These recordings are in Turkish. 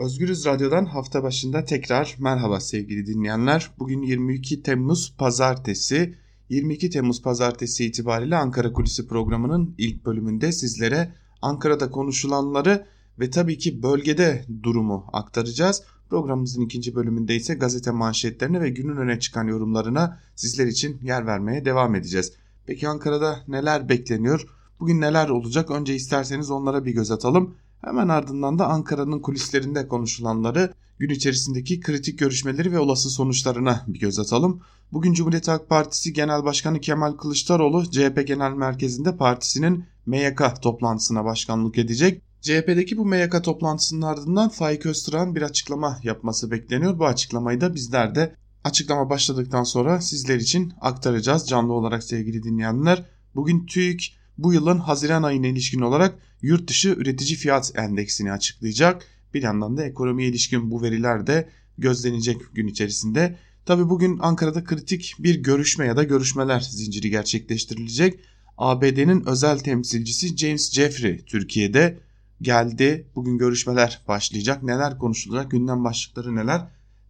Özgürüz Radyo'dan hafta başında tekrar merhaba sevgili dinleyenler. Bugün 22 Temmuz Pazartesi. 22 Temmuz Pazartesi itibariyle Ankara Kulisi programının ilk bölümünde sizlere Ankara'da konuşulanları ve tabii ki bölgede durumu aktaracağız. Programımızın ikinci bölümünde ise gazete manşetlerine ve günün öne çıkan yorumlarına sizler için yer vermeye devam edeceğiz. Peki Ankara'da neler bekleniyor? Bugün neler olacak? Önce isterseniz onlara bir göz atalım. Hemen ardından da Ankara'nın kulislerinde konuşulanları, gün içerisindeki kritik görüşmeleri ve olası sonuçlarına bir göz atalım. Bugün Cumhuriyet Halk Partisi Genel Başkanı Kemal Kılıçdaroğlu CHP Genel Merkezi'nde partisinin MYK toplantısına başkanlık edecek. CHP'deki bu MYK toplantısının ardından Faik Öztürk'ün bir açıklama yapması bekleniyor. Bu açıklamayı da bizler de açıklama başladıktan sonra sizler için aktaracağız canlı olarak sevgili dinleyenler. Bugün TÜİK bu yılın Haziran ayına ilişkin olarak yurt dışı üretici fiyat endeksini açıklayacak. Bir yandan da ekonomiye ilişkin bu veriler de gözlenecek gün içerisinde. Tabi bugün Ankara'da kritik bir görüşme ya da görüşmeler zinciri gerçekleştirilecek. ABD'nin özel temsilcisi James Jeffrey Türkiye'de geldi. Bugün görüşmeler başlayacak. Neler konuşulacak? Gündem başlıkları neler?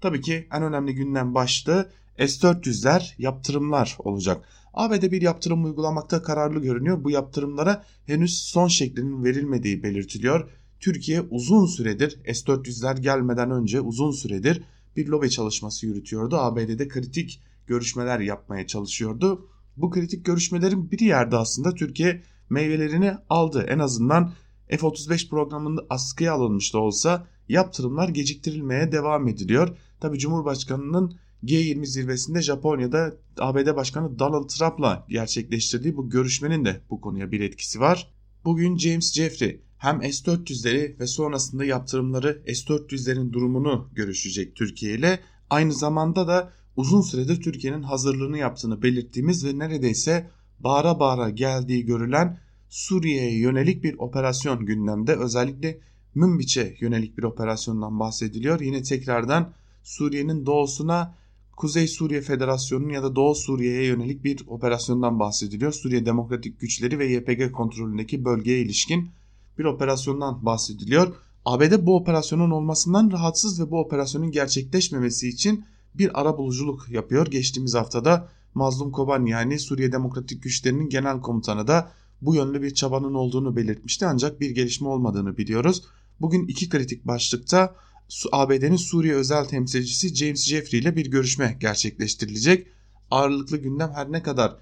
Tabii ki en önemli gündem başlığı S-400'ler yaptırımlar olacak. ABD bir yaptırım uygulamakta kararlı görünüyor. Bu yaptırımlara henüz son şeklinin verilmediği belirtiliyor. Türkiye uzun süredir S-400'ler gelmeden önce uzun süredir bir lobi çalışması yürütüyordu. ABD'de kritik görüşmeler yapmaya çalışıyordu. Bu kritik görüşmelerin bir yerde aslında Türkiye meyvelerini aldı. En azından F-35 programında askıya alınmış da olsa yaptırımlar geciktirilmeye devam ediliyor. Tabi Cumhurbaşkanı'nın G20 zirvesinde Japonya'da ABD Başkanı Donald Trump'la gerçekleştirdiği bu görüşmenin de bu konuya bir etkisi var. Bugün James Jeffrey hem S-400'leri ve sonrasında yaptırımları S-400'lerin durumunu görüşecek Türkiye ile. Aynı zamanda da uzun süredir Türkiye'nin hazırlığını yaptığını belirttiğimiz ve neredeyse bağıra bağıra geldiği görülen Suriye'ye yönelik bir operasyon gündemde. Özellikle Münbiç'e yönelik bir operasyondan bahsediliyor. Yine tekrardan Suriye'nin doğusuna Kuzey Suriye Federasyonu'nun ya da Doğu Suriye'ye yönelik bir operasyondan bahsediliyor. Suriye Demokratik Güçleri ve YPG kontrolündeki bölgeye ilişkin bir operasyondan bahsediliyor. ABD bu operasyonun olmasından rahatsız ve bu operasyonun gerçekleşmemesi için bir ara buluculuk yapıyor. Geçtiğimiz haftada Mazlum Koban yani Suriye Demokratik Güçleri'nin genel komutanı da bu yönlü bir çabanın olduğunu belirtmişti ancak bir gelişme olmadığını biliyoruz. Bugün iki kritik başlıkta ABD'nin Suriye özel temsilcisi James Jeffrey ile bir görüşme gerçekleştirilecek. Ağırlıklı gündem her ne kadar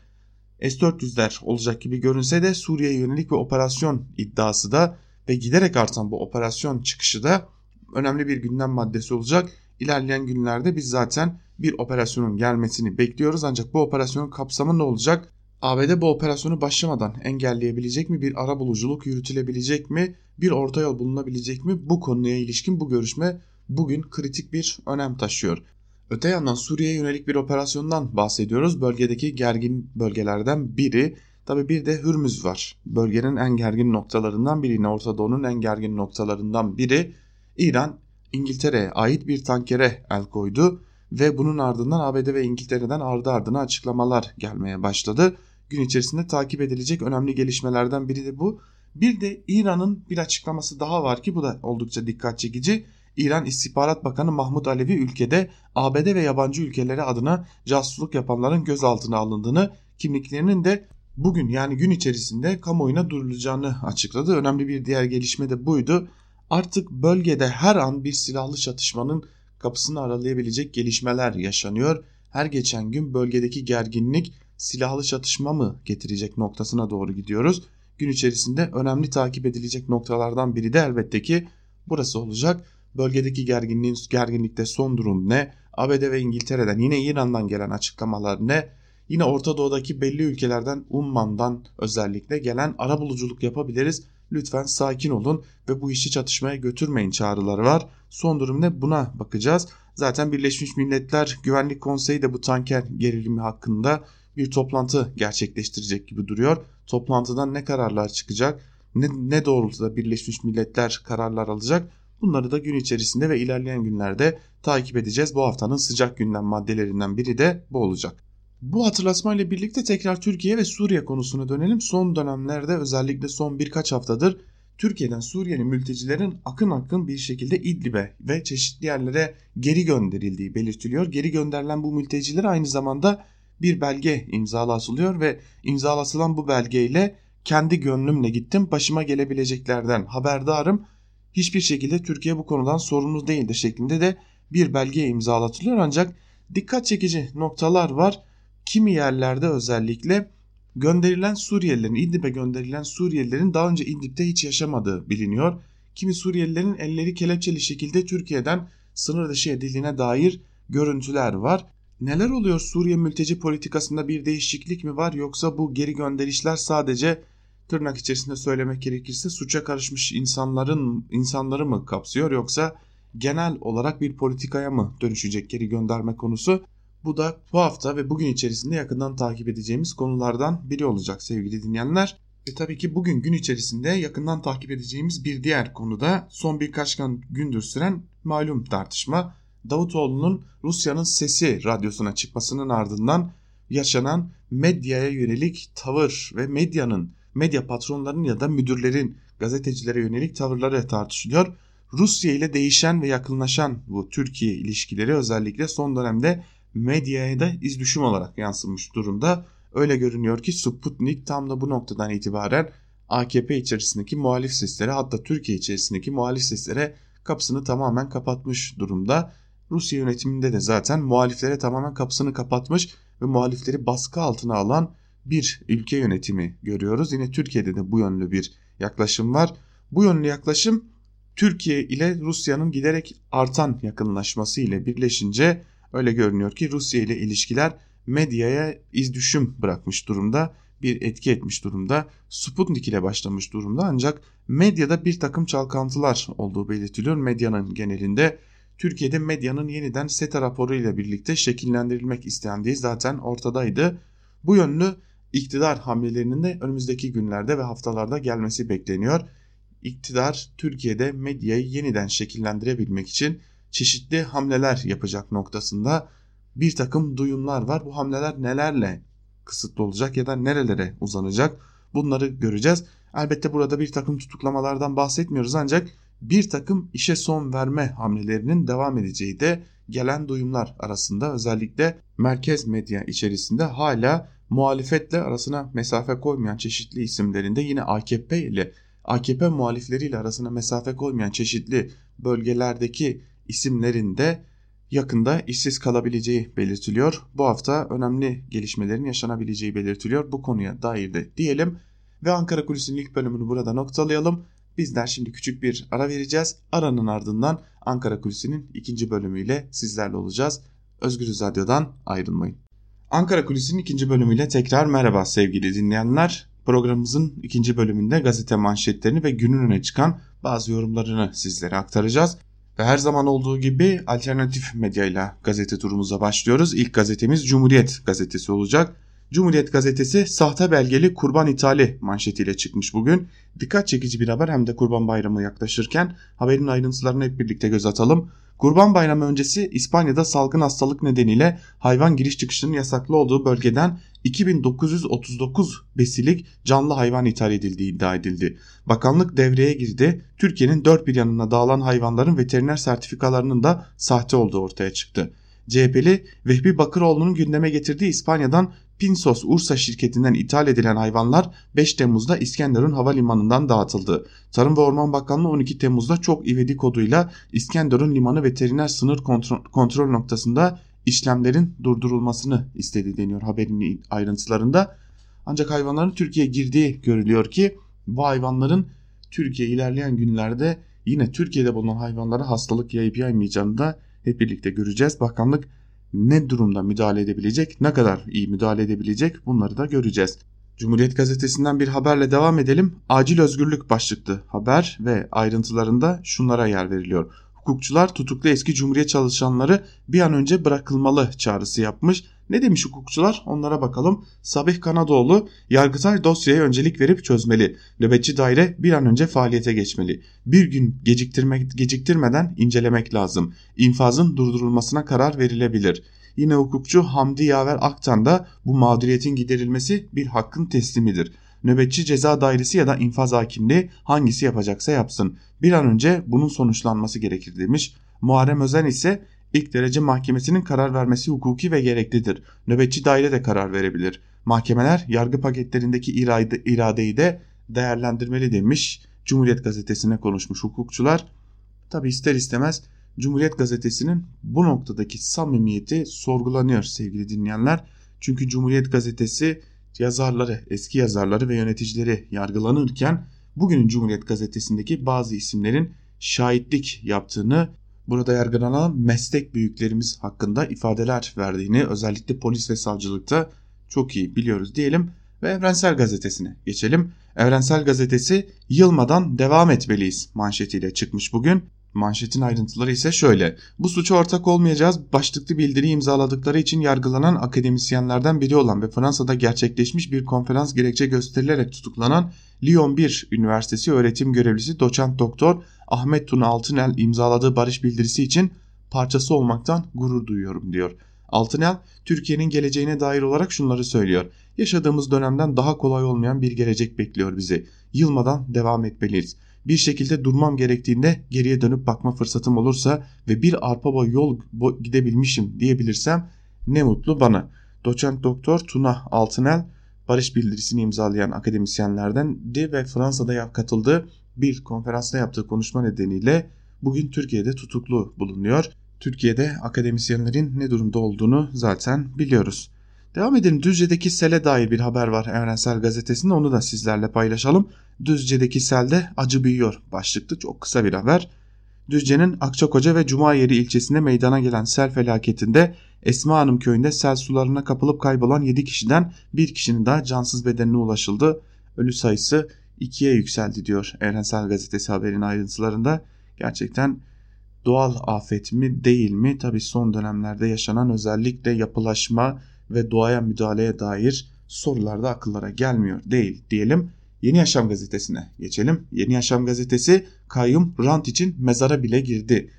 S-400'ler olacak gibi görünse de Suriye'ye yönelik bir operasyon iddiası da ve giderek artan bu operasyon çıkışı da önemli bir gündem maddesi olacak. İlerleyen günlerde biz zaten bir operasyonun gelmesini bekliyoruz ancak bu operasyonun kapsamı ne olacak? ABD bu operasyonu başlamadan engelleyebilecek mi? Bir ara buluculuk yürütülebilecek mi? Bir orta yol bulunabilecek mi? Bu konuya ilişkin bu görüşme bugün kritik bir önem taşıyor. Öte yandan Suriye'ye yönelik bir operasyondan bahsediyoruz. Bölgedeki gergin bölgelerden biri. Tabi bir de Hürmüz var. Bölgenin en gergin noktalarından biri. Orta Doğu'nun en gergin noktalarından biri. İran İngiltere'ye ait bir tankere el koydu ve bunun ardından ABD ve İngiltere'den ardı ardına açıklamalar gelmeye başladı. Gün içerisinde takip edilecek önemli gelişmelerden biri de bu. Bir de İran'ın bir açıklaması daha var ki bu da oldukça dikkat çekici. İran İstihbarat Bakanı Mahmut Alevi ülkede ABD ve yabancı ülkelere adına casusluk yapanların gözaltına alındığını, kimliklerinin de bugün yani gün içerisinde kamuoyuna duyurulacağını açıkladı. Önemli bir diğer gelişme de buydu. Artık bölgede her an bir silahlı çatışmanın kapısını aralayabilecek gelişmeler yaşanıyor. Her geçen gün bölgedeki gerginlik silahlı çatışma mı getirecek noktasına doğru gidiyoruz. Gün içerisinde önemli takip edilecek noktalardan biri de elbette ki burası olacak. Bölgedeki gerginliğin gerginlikte son durum ne? ABD ve İngiltere'den yine İran'dan gelen açıklamalar ne? Yine Orta Doğu'daki belli ülkelerden Umman'dan özellikle gelen ara buluculuk yapabiliriz. Lütfen sakin olun ve bu işi çatışmaya götürmeyin çağrıları var. Son durum ne buna bakacağız. Zaten Birleşmiş Milletler Güvenlik Konseyi de bu tanker gerilimi hakkında bir toplantı gerçekleştirecek gibi duruyor. Toplantıdan ne kararlar çıkacak? Ne, ne doğrultuda Birleşmiş Milletler kararlar alacak? Bunları da gün içerisinde ve ilerleyen günlerde takip edeceğiz. Bu haftanın sıcak gündem maddelerinden biri de bu olacak. Bu hatırlatmayla birlikte tekrar Türkiye ve Suriye konusuna dönelim. Son dönemlerde özellikle son birkaç haftadır Türkiye'den Suriyeli mültecilerin akın akın bir şekilde İdlib'e ve çeşitli yerlere geri gönderildiği belirtiliyor. Geri gönderilen bu mülteciler aynı zamanda bir belge imzalatılıyor ve imzalatılan bu belgeyle kendi gönlümle gittim başıma gelebileceklerden haberdarım. Hiçbir şekilde Türkiye bu konudan sorumlu değildir şeklinde de bir belge imzalatılıyor ancak dikkat çekici noktalar var. Kimi yerlerde özellikle gönderilen Suriyelilerin İdlib'e gönderilen Suriyelilerin daha önce İdlib'de hiç yaşamadığı biliniyor. Kimi Suriyelilerin elleri kelepçeli şekilde Türkiye'den sınır dışı edildiğine dair görüntüler var. Neler oluyor Suriye mülteci politikasında bir değişiklik mi var yoksa bu geri gönderişler sadece tırnak içerisinde söylemek gerekirse suça karışmış insanların insanları mı kapsıyor yoksa genel olarak bir politikaya mı dönüşecek geri gönderme konusu? Bu da bu hafta ve bugün içerisinde yakından takip edeceğimiz konulardan biri olacak sevgili dinleyenler. Ve tabii ki bugün gün içerisinde yakından takip edeceğimiz bir diğer konuda son birkaç gündür süren malum tartışma. Davutoğlu'nun Rusya'nın Sesi radyosuna çıkmasının ardından yaşanan medyaya yönelik tavır ve medyanın, medya patronlarının ya da müdürlerin gazetecilere yönelik tavırları tartışılıyor. Rusya ile değişen ve yakınlaşan bu Türkiye ilişkileri özellikle son dönemde medyaya da iz düşüm olarak yansımış durumda. Öyle görünüyor ki Sputnik tam da bu noktadan itibaren AKP içerisindeki muhalif seslere hatta Türkiye içerisindeki muhalif seslere kapısını tamamen kapatmış durumda. Rusya yönetiminde de zaten muhaliflere tamamen kapısını kapatmış ve muhalifleri baskı altına alan bir ülke yönetimi görüyoruz. Yine Türkiye'de de bu yönlü bir yaklaşım var. Bu yönlü yaklaşım Türkiye ile Rusya'nın giderek artan yakınlaşması ile birleşince öyle görünüyor ki Rusya ile ilişkiler medyaya iz düşüm bırakmış durumda bir etki etmiş durumda. Sputnik ile başlamış durumda ancak medyada bir takım çalkantılar olduğu belirtiliyor. Medyanın genelinde Türkiye'de medyanın yeniden SETA raporu ile birlikte şekillendirilmek istendiği zaten ortadaydı. Bu yönlü iktidar hamlelerinin de önümüzdeki günlerde ve haftalarda gelmesi bekleniyor. İktidar Türkiye'de medyayı yeniden şekillendirebilmek için çeşitli hamleler yapacak noktasında bir takım duyumlar var. Bu hamleler nelerle kısıtlı olacak ya da nerelere uzanacak bunları göreceğiz. Elbette burada bir takım tutuklamalardan bahsetmiyoruz ancak bir takım işe son verme hamlelerinin devam edeceği de gelen duyumlar arasında özellikle merkez medya içerisinde hala muhalefetle arasına mesafe koymayan çeşitli isimlerinde yine AKP ile AKP muhalifleriyle arasına mesafe koymayan çeşitli bölgelerdeki isimlerinde yakında işsiz kalabileceği belirtiliyor. Bu hafta önemli gelişmelerin yaşanabileceği belirtiliyor. Bu konuya dair de diyelim ve Ankara Kulisi'nin ilk bölümünü burada noktalayalım. Bizler şimdi küçük bir ara vereceğiz. Aranın ardından Ankara Kulisi'nin ikinci bölümüyle sizlerle olacağız. Özgürüz Radyo'dan ayrılmayın. Ankara Kulisi'nin ikinci bölümüyle tekrar merhaba sevgili dinleyenler. Programımızın ikinci bölümünde gazete manşetlerini ve günün öne çıkan bazı yorumlarını sizlere aktaracağız. Ve her zaman olduğu gibi alternatif medyayla gazete turumuza başlıyoruz. İlk gazetemiz Cumhuriyet gazetesi olacak. Cumhuriyet gazetesi sahte belgeli kurban ithali manşetiyle çıkmış bugün. Dikkat çekici bir haber hem de kurban bayramı yaklaşırken haberin ayrıntılarını hep birlikte göz atalım. Kurban bayramı öncesi İspanya'da salgın hastalık nedeniyle hayvan giriş çıkışının yasaklı olduğu bölgeden 2939 besilik canlı hayvan ithal edildiği iddia edildi. Bakanlık devreye girdi. Türkiye'nin dört bir yanına dağılan hayvanların veteriner sertifikalarının da sahte olduğu ortaya çıktı. CHP'li Vehbi Bakıroğlu'nun gündeme getirdiği İspanya'dan Pinsos Ursa şirketinden ithal edilen hayvanlar 5 Temmuz'da İskenderun Havalimanı'ndan dağıtıldı. Tarım ve Orman Bakanlığı 12 Temmuz'da çok ivedi koduyla İskenderun Limanı Veteriner Sınır Kontrol, noktasında işlemlerin durdurulmasını istedi deniyor haberin ayrıntılarında. Ancak hayvanların Türkiye'ye girdiği görülüyor ki bu hayvanların Türkiye ilerleyen günlerde yine Türkiye'de bulunan hayvanlara hastalık yayıp yaymayacağını da hep birlikte göreceğiz. Bakanlık ne durumda müdahale edebilecek, ne kadar iyi müdahale edebilecek bunları da göreceğiz. Cumhuriyet gazetesinden bir haberle devam edelim. Acil özgürlük başlıklı haber ve ayrıntılarında şunlara yer veriliyor. Hukukçular tutuklu eski cumhuriyet çalışanları bir an önce bırakılmalı çağrısı yapmış. Ne demiş hukukçular onlara bakalım. Sabih Kanadoğlu Yargıtay dosyaya öncelik verip çözmeli. Nöbetçi daire bir an önce faaliyete geçmeli. Bir gün geciktirmek, geciktirmeden incelemek lazım. İnfazın durdurulmasına karar verilebilir. Yine hukukçu Hamdi Yaver Aktan da bu mağduriyetin giderilmesi bir hakkın teslimidir. Nöbetçi ceza dairesi ya da infaz hakimliği hangisi yapacaksa yapsın. Bir an önce bunun sonuçlanması gerekir demiş. Muharrem Özen ise ilk derece mahkemesinin karar vermesi hukuki ve gereklidir. Nöbetçi daire de karar verebilir. Mahkemeler yargı paketlerindeki irade, iradeyi de değerlendirmeli demiş. Cumhuriyet gazetesine konuşmuş hukukçular. Tabi ister istemez Cumhuriyet gazetesinin bu noktadaki samimiyeti sorgulanıyor sevgili dinleyenler. Çünkü Cumhuriyet gazetesi yazarları, eski yazarları ve yöneticileri yargılanırken bugünün Cumhuriyet gazetesindeki bazı isimlerin şahitlik yaptığını, burada yargılanan meslek büyüklerimiz hakkında ifadeler verdiğini özellikle polis ve savcılıkta çok iyi biliyoruz diyelim ve Evrensel Gazetesi'ne geçelim. Evrensel Gazetesi yılmadan devam etmeliyiz manşetiyle çıkmış bugün. Manşetin ayrıntıları ise şöyle. Bu suça ortak olmayacağız başlıklı bildiri imzaladıkları için yargılanan akademisyenlerden biri olan ve Fransa'da gerçekleşmiş bir konferans gerekçe gösterilerek tutuklanan Lyon 1 Üniversitesi öğretim görevlisi doçent doktor Ahmet Tuna Altınel imzaladığı barış bildirisi için parçası olmaktan gurur duyuyorum diyor. Altınel Türkiye'nin geleceğine dair olarak şunları söylüyor. Yaşadığımız dönemden daha kolay olmayan bir gelecek bekliyor bizi. Yılmadan devam etmeliyiz. Bir şekilde durmam gerektiğinde geriye dönüp bakma fırsatım olursa ve bir arpa boy yol gidebilmişim diyebilirsem ne mutlu bana. Doçent Doktor Tuna Altınel barış bildirisini imzalayan akademisyenlerdendi ve Fransa'da katıldığı bir konferansta yaptığı konuşma nedeniyle bugün Türkiye'de tutuklu bulunuyor. Türkiye'de akademisyenlerin ne durumda olduğunu zaten biliyoruz. Devam edelim. Düzce'deki sele dair bir haber var Evrensel Gazetesi'nde. Onu da sizlerle paylaşalım. Düzce'deki selde acı büyüyor başlıklı çok kısa bir haber. Düzce'nin Akçakoca ve Cumayeri ilçesinde meydana gelen sel felaketinde Esma Hanım köyünde sel sularına kapılıp kaybolan 7 kişiden bir kişinin daha cansız bedenine ulaşıldı. Ölü sayısı 2'ye yükseldi diyor Evrensel Gazetesi haberin ayrıntılarında. Gerçekten doğal afet mi değil mi? Tabi son dönemlerde yaşanan özellikle yapılaşma ve doğaya müdahaleye dair sorular da akıllara gelmiyor değil diyelim. Yeni Yaşam gazetesine geçelim. Yeni Yaşam gazetesi kayyum rant için mezara bile girdi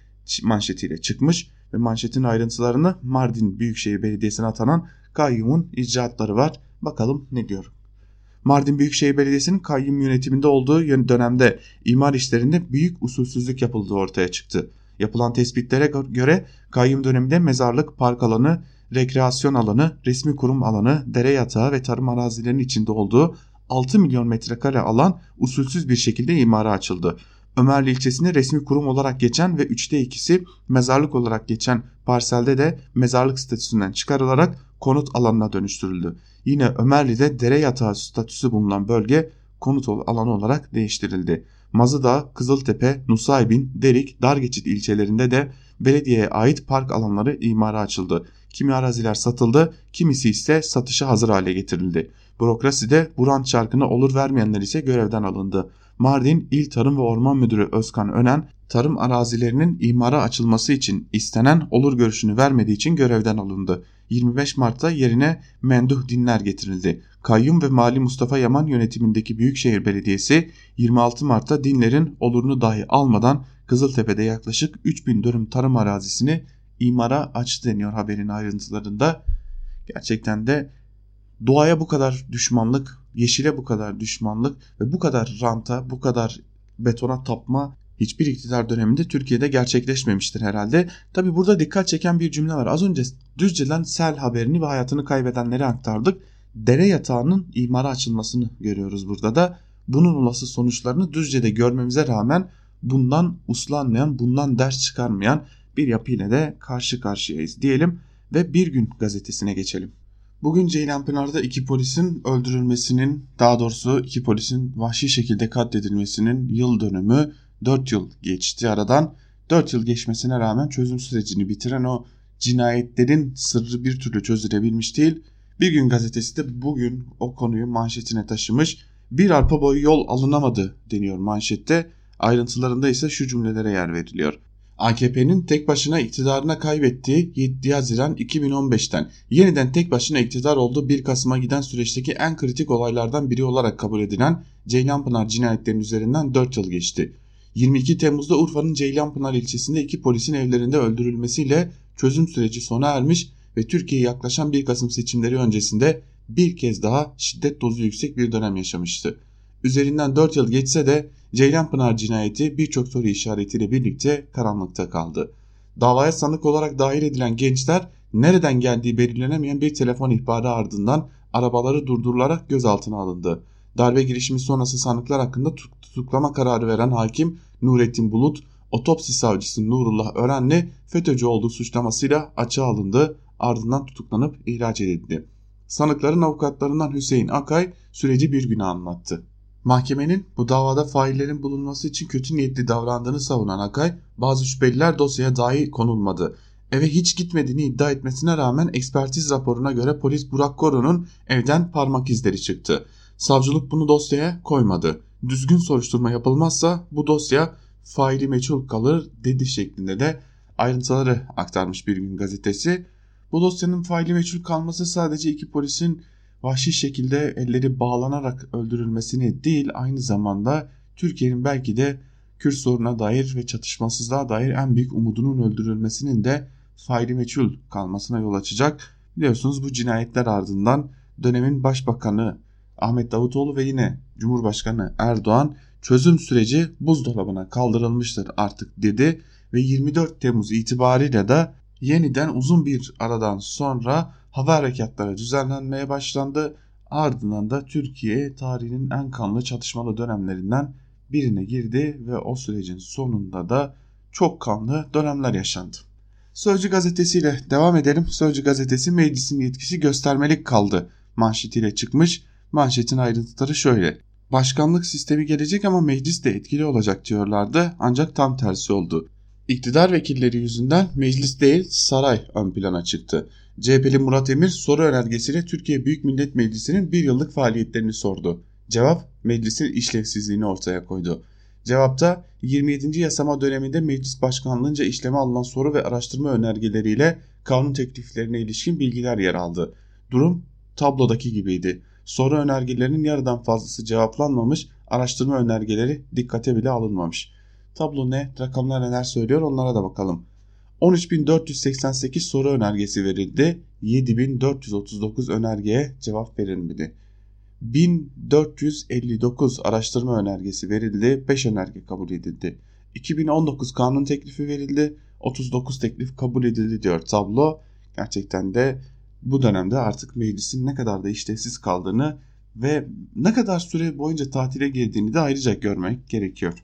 manşetiyle çıkmış ve manşetin ayrıntılarını Mardin Büyükşehir Belediyesi'ne atanan kayyumun icraatları var. Bakalım ne diyor. Mardin Büyükşehir Belediyesi'nin kayyum yönetiminde olduğu dönemde imar işlerinde büyük usulsüzlük yapıldığı ortaya çıktı. Yapılan tespitlere göre kayyum döneminde mezarlık, park alanı, rekreasyon alanı, resmi kurum alanı, dere yatağı ve tarım arazilerinin içinde olduğu 6 milyon metrekare alan usulsüz bir şekilde imara açıldı. Ömerli ilçesinde resmi kurum olarak geçen ve 3'te ikisi mezarlık olarak geçen parselde de mezarlık statüsünden çıkarılarak konut alanına dönüştürüldü. Yine Ömerli'de dere yatağı statüsü bulunan bölge konut alanı olarak değiştirildi. Mazıdağ, Kızıltepe, Nusaybin, Derik, Dargeçit ilçelerinde de belediyeye ait park alanları imara açıldı. Kimi araziler satıldı, kimisi ise satışa hazır hale getirildi. Bürokraside Buran çarkına olur vermeyenler ise görevden alındı. Mardin İl Tarım ve Orman Müdürü Özkan Önen, tarım arazilerinin imara açılması için istenen olur görüşünü vermediği için görevden alındı. 25 Mart'ta yerine Menduh Dinler getirildi. Kayyum ve Mali Mustafa Yaman yönetimindeki Büyükşehir Belediyesi 26 Mart'ta Dinler'in olurunu dahi almadan Kızıltepe'de yaklaşık 3000 dönüm tarım arazisini imara açtı deniyor haberin ayrıntılarında. Gerçekten de doğaya bu kadar düşmanlık, yeşile bu kadar düşmanlık ve bu kadar ranta, bu kadar betona tapma hiçbir iktidar döneminde Türkiye'de gerçekleşmemiştir herhalde. Tabi burada dikkat çeken bir cümle var. Az önce Düzce'den sel haberini ve hayatını kaybedenleri aktardık. Dere yatağının imara açılmasını görüyoruz burada da. Bunun olası sonuçlarını Düzce'de görmemize rağmen bundan uslanmayan, bundan ders çıkarmayan bir yapıyla de karşı karşıyayız diyelim ve Bir Gün gazetesine geçelim. Bugün Ceylanpınar'da iki polisin öldürülmesinin daha doğrusu iki polisin vahşi şekilde katledilmesinin yıl dönümü 4 yıl geçti aradan. 4 yıl geçmesine rağmen çözüm sürecini bitiren o cinayetlerin sırrı bir türlü çözülebilmiş değil. Bir gün gazetesi de bugün o konuyu manşetine taşımış. Bir arpa boyu yol alınamadı deniyor manşette. Ayrıntılarında ise şu cümlelere yer veriliyor. AKP'nin tek başına iktidarına kaybettiği 7 Haziran 2015'ten yeniden tek başına iktidar olduğu 1 Kasım'a giden süreçteki en kritik olaylardan biri olarak kabul edilen Ceylanpınar cinayetlerinin üzerinden 4 yıl geçti. 22 Temmuz'da Urfa'nın Ceylanpınar ilçesinde iki polisin evlerinde öldürülmesiyle çözüm süreci sona ermiş ve Türkiye'ye yaklaşan 1 Kasım seçimleri öncesinde bir kez daha şiddet dozu yüksek bir dönem yaşamıştı. Üzerinden 4 yıl geçse de Ceylanpınar cinayeti birçok soru işaretiyle birlikte karanlıkta kaldı. Davaya sanık olarak dahil edilen gençler nereden geldiği belirlenemeyen bir telefon ihbarı ardından arabaları durdurularak gözaltına alındı. Darbe girişimi sonrası sanıklar hakkında tutuklama kararı veren hakim Nurettin Bulut, otopsi savcısı Nurullah Örenli FETÖ'cü olduğu suçlamasıyla açığa alındı ardından tutuklanıp ihraç edildi. Sanıkların avukatlarından Hüseyin Akay süreci bir güne anlattı. Mahkemenin bu davada faillerin bulunması için kötü niyetli davrandığını savunan Akay, bazı şüpheliler dosyaya dahi konulmadı. Eve hiç gitmediğini iddia etmesine rağmen ekspertiz raporuna göre polis Burak Koru'nun evden parmak izleri çıktı. Savcılık bunu dosyaya koymadı. Düzgün soruşturma yapılmazsa bu dosya faili meçhul kalır dedi şeklinde de ayrıntıları aktarmış bir gün gazetesi. Bu dosyanın faili meçhul kalması sadece iki polisin vahşi şekilde elleri bağlanarak öldürülmesini değil aynı zamanda Türkiye'nin belki de Kürt soruna dair ve çatışmasızlığa dair en büyük umudunun öldürülmesinin de faili meçhul kalmasına yol açacak. Biliyorsunuz bu cinayetler ardından dönemin başbakanı Ahmet Davutoğlu ve yine Cumhurbaşkanı Erdoğan çözüm süreci buzdolabına kaldırılmıştır artık dedi ve 24 Temmuz itibariyle de yeniden uzun bir aradan sonra hava harekatları düzenlenmeye başlandı. Ardından da Türkiye tarihinin en kanlı çatışmalı dönemlerinden birine girdi ve o sürecin sonunda da çok kanlı dönemler yaşandı. Sözcü gazetesiyle devam edelim. Sözcü gazetesi meclisin yetkisi göstermelik kaldı manşetiyle çıkmış. Manşetin ayrıntıları şöyle. Başkanlık sistemi gelecek ama meclis de etkili olacak diyorlardı ancak tam tersi oldu. İktidar vekilleri yüzünden meclis değil saray ön plana çıktı. CHP'li Murat Emir soru önergesiyle Türkiye Büyük Millet Meclisi'nin bir yıllık faaliyetlerini sordu. Cevap meclisin işlevsizliğini ortaya koydu. Cevapta 27. yasama döneminde meclis başkanlığınca işleme alınan soru ve araştırma önergeleriyle kanun tekliflerine ilişkin bilgiler yer aldı. Durum tablodaki gibiydi. Soru önergelerinin yarıdan fazlası cevaplanmamış, araştırma önergeleri dikkate bile alınmamış. Tablo ne, rakamlar neler söylüyor onlara da bakalım. 13.488 soru önergesi verildi. 7.439 önergeye cevap verilmedi. 1459 araştırma önergesi verildi. 5 önerge kabul edildi. 2019 kanun teklifi verildi. 39 teklif kabul edildi diyor tablo. Gerçekten de bu dönemde artık meclisin ne kadar da işlevsiz kaldığını ve ne kadar süre boyunca tatile girdiğini de ayrıca görmek gerekiyor.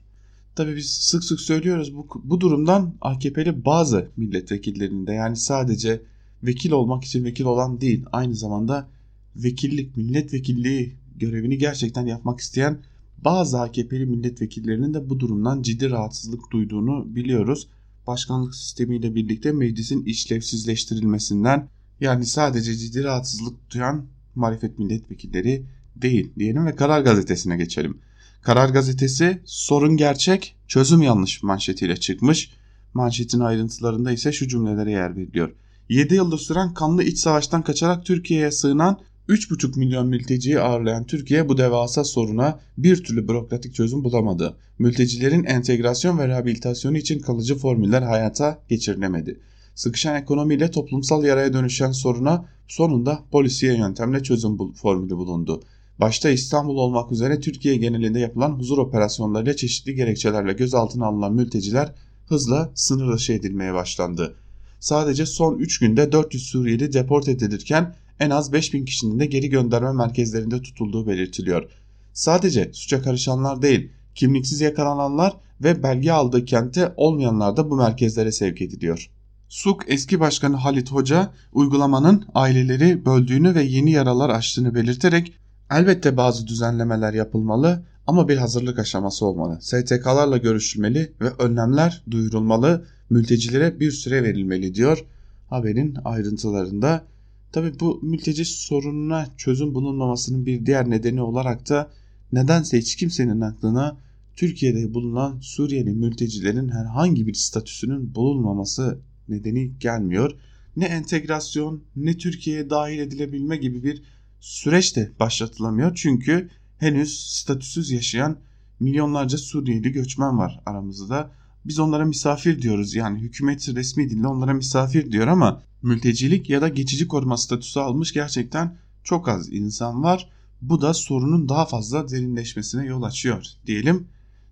Tabi biz sık sık söylüyoruz bu, bu durumdan AKP'li bazı milletvekillerinde yani sadece vekil olmak için vekil olan değil aynı zamanda vekillik milletvekilliği görevini gerçekten yapmak isteyen bazı AKP'li milletvekillerinin de bu durumdan ciddi rahatsızlık duyduğunu biliyoruz. Başkanlık sistemiyle birlikte meclisin işlevsizleştirilmesinden yani sadece ciddi rahatsızlık duyan marifet milletvekilleri değil diyelim ve Karar Gazetesi'ne geçelim. Karar Gazetesi sorun gerçek, çözüm yanlış manşetiyle çıkmış. Manşetin ayrıntılarında ise şu cümlelere yer veriliyor. 7 yıldır süren kanlı iç savaştan kaçarak Türkiye'ye sığınan 3,5 milyon mülteciyi ağırlayan Türkiye bu devasa soruna bir türlü bürokratik çözüm bulamadı. Mültecilerin entegrasyon ve rehabilitasyonu için kalıcı formüller hayata geçirilemedi. Sıkışan ekonomiyle toplumsal yaraya dönüşen soruna sonunda polisiye yöntemle çözüm formülü bulundu. Başta İstanbul olmak üzere Türkiye genelinde yapılan huzur operasyonlarıyla çeşitli gerekçelerle gözaltına alınan mülteciler hızla sınır dışı edilmeye başlandı. Sadece son 3 günde 400 Suriyeli deport edilirken en az 5000 kişinin de geri gönderme merkezlerinde tutulduğu belirtiliyor. Sadece suça karışanlar değil, kimliksiz yakalananlar ve belge aldığı kente olmayanlar da bu merkezlere sevk ediliyor. SUK eski başkanı Halit Hoca uygulamanın aileleri böldüğünü ve yeni yaralar açtığını belirterek elbette bazı düzenlemeler yapılmalı ama bir hazırlık aşaması olmalı. STK'larla görüşülmeli ve önlemler duyurulmalı, mültecilere bir süre verilmeli diyor haberin ayrıntılarında. Tabi bu mülteci sorununa çözüm bulunmamasının bir diğer nedeni olarak da nedense hiç kimsenin aklına Türkiye'de bulunan Suriyeli mültecilerin herhangi bir statüsünün bulunmaması nedeni gelmiyor. Ne entegrasyon ne Türkiye'ye dahil edilebilme gibi bir süreç de başlatılamıyor. Çünkü henüz statüsüz yaşayan milyonlarca Suriyeli göçmen var aramızda. Biz onlara misafir diyoruz yani hükümet resmi dille onlara misafir diyor ama mültecilik ya da geçici koruma statüsü almış gerçekten çok az insan var. Bu da sorunun daha fazla derinleşmesine yol açıyor diyelim.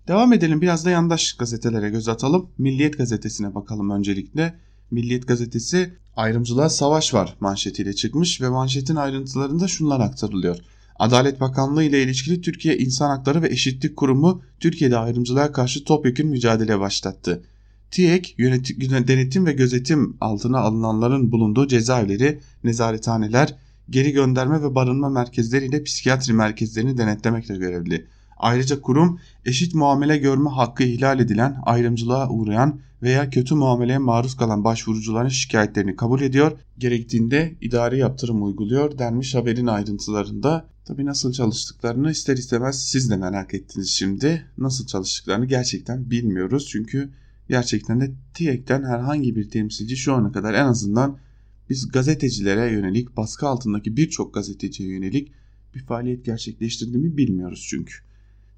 Devam edelim biraz da yandaş gazetelere göz atalım. Milliyet gazetesine bakalım öncelikle. Milliyet gazetesi ayrımcılığa savaş var manşetiyle çıkmış ve manşetin ayrıntılarında şunlar aktarılıyor. Adalet Bakanlığı ile ilişkili Türkiye İnsan Hakları ve Eşitlik Kurumu Türkiye'de ayrımcılığa karşı topyekun mücadele başlattı. TİEK denetim ve gözetim altına alınanların bulunduğu cezaevleri, nezarethaneler, geri gönderme ve barınma merkezleri ile psikiyatri merkezlerini denetlemekle görevli. Ayrıca kurum eşit muamele görme hakkı ihlal edilen, ayrımcılığa uğrayan veya kötü muameleye maruz kalan başvurucuların şikayetlerini kabul ediyor, gerektiğinde idari yaptırım uyguluyor denmiş haberin ayrıntılarında. Tabi nasıl çalıştıklarını ister istemez siz de merak ettiniz şimdi. Nasıl çalıştıklarını gerçekten bilmiyoruz çünkü gerçekten de TİEK'ten herhangi bir temsilci şu ana kadar en azından biz gazetecilere yönelik baskı altındaki birçok gazeteciye yönelik bir faaliyet gerçekleştirdiğimi bilmiyoruz çünkü.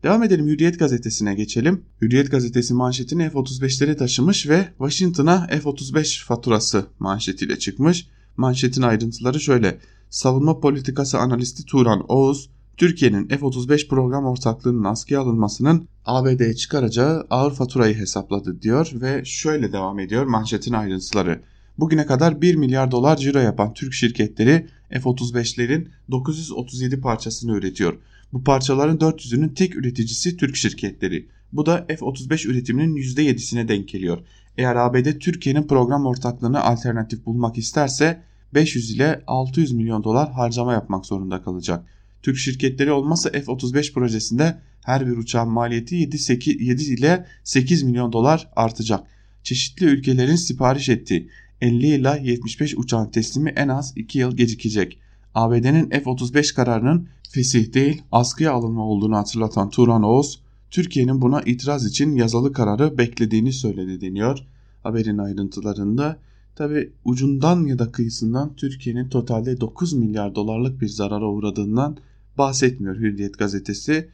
Devam edelim Hürriyet gazetesine geçelim. Hürriyet gazetesi manşetini F-35'leri taşımış ve Washington'a F-35 faturası manşetiyle çıkmış. Manşetin ayrıntıları şöyle. Savunma politikası analisti Turan Oğuz, Türkiye'nin F-35 program ortaklığının askıya alınmasının ABD'ye çıkaracağı ağır faturayı hesapladı diyor ve şöyle devam ediyor manşetin ayrıntıları. Bugüne kadar 1 milyar dolar ciro yapan Türk şirketleri F-35'lerin 937 parçasını üretiyor. Bu parçaların 400'ünün tek üreticisi Türk şirketleri. Bu da F-35 üretiminin %7'sine denk geliyor. Eğer ABD Türkiye'nin program ortaklığını alternatif bulmak isterse 500 ile 600 milyon dolar harcama yapmak zorunda kalacak. Türk şirketleri olmazsa F-35 projesinde her bir uçağın maliyeti 7, 8, 7 ile 8 milyon dolar artacak. Çeşitli ülkelerin sipariş ettiği 50 ila 75 uçağın teslimi en az 2 yıl gecikecek. ABD'nin F-35 kararının fesih değil askıya alınma olduğunu hatırlatan Turan Oğuz, Türkiye'nin buna itiraz için yazalı kararı beklediğini söyledi deniyor. Haberin ayrıntılarında tabi ucundan ya da kıyısından Türkiye'nin totalde 9 milyar dolarlık bir zarara uğradığından bahsetmiyor Hürriyet gazetesi.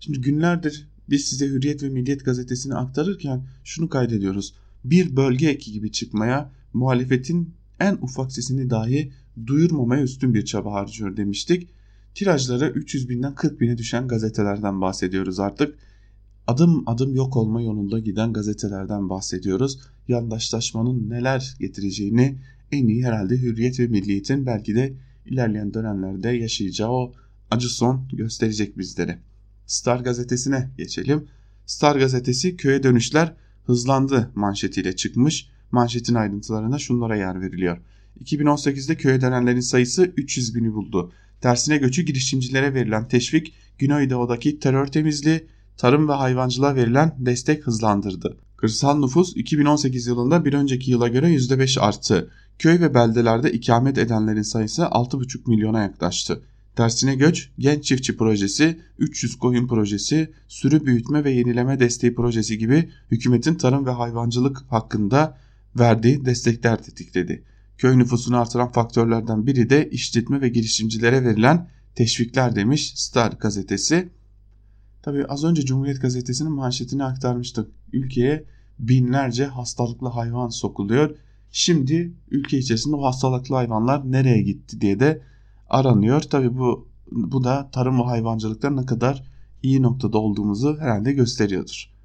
Şimdi günlerdir biz size Hürriyet ve Milliyet gazetesini aktarırken şunu kaydediyoruz. Bir bölge eki gibi çıkmaya muhalefetin en ufak sesini dahi duyurmamaya üstün bir çaba harcıyor demiştik. Tirajları 300 binden 40 bine düşen gazetelerden bahsediyoruz artık. Adım adım yok olma yolunda giden gazetelerden bahsediyoruz. Yandaşlaşmanın neler getireceğini en iyi herhalde Hürriyet ve Milliyet'in belki de ilerleyen dönemlerde yaşayacağı o acı son gösterecek bizlere. Star gazetesine geçelim. Star gazetesi köye dönüşler hızlandı manşetiyle çıkmış. Manşetin ayrıntılarına şunlara yer veriliyor. 2018'de köye dönenlerin sayısı 300 bini buldu. Tersine göçü girişimcilere verilen teşvik Güneydoğu'daki terör temizliği, tarım ve hayvancılığa verilen destek hızlandırdı. Kırsal nüfus 2018 yılında bir önceki yıla göre %5 arttı. Köy ve beldelerde ikamet edenlerin sayısı 6,5 milyona yaklaştı. Tersine göç, genç çiftçi projesi, 300 koyun projesi, sürü büyütme ve yenileme desteği projesi gibi hükümetin tarım ve hayvancılık hakkında verdiği destekler tetikledi. Köy nüfusunu artıran faktörlerden biri de işletme ve girişimcilere verilen teşvikler demiş Star gazetesi. Tabi az önce Cumhuriyet gazetesinin manşetini aktarmıştık. Ülkeye binlerce hastalıklı hayvan sokuluyor. Şimdi ülke içerisinde o hastalıklı hayvanlar nereye gitti diye de aranıyor. Tabi bu bu da tarım ve hayvancılıkta ne kadar iyi noktada olduğumuzu herhalde gösteriyordur.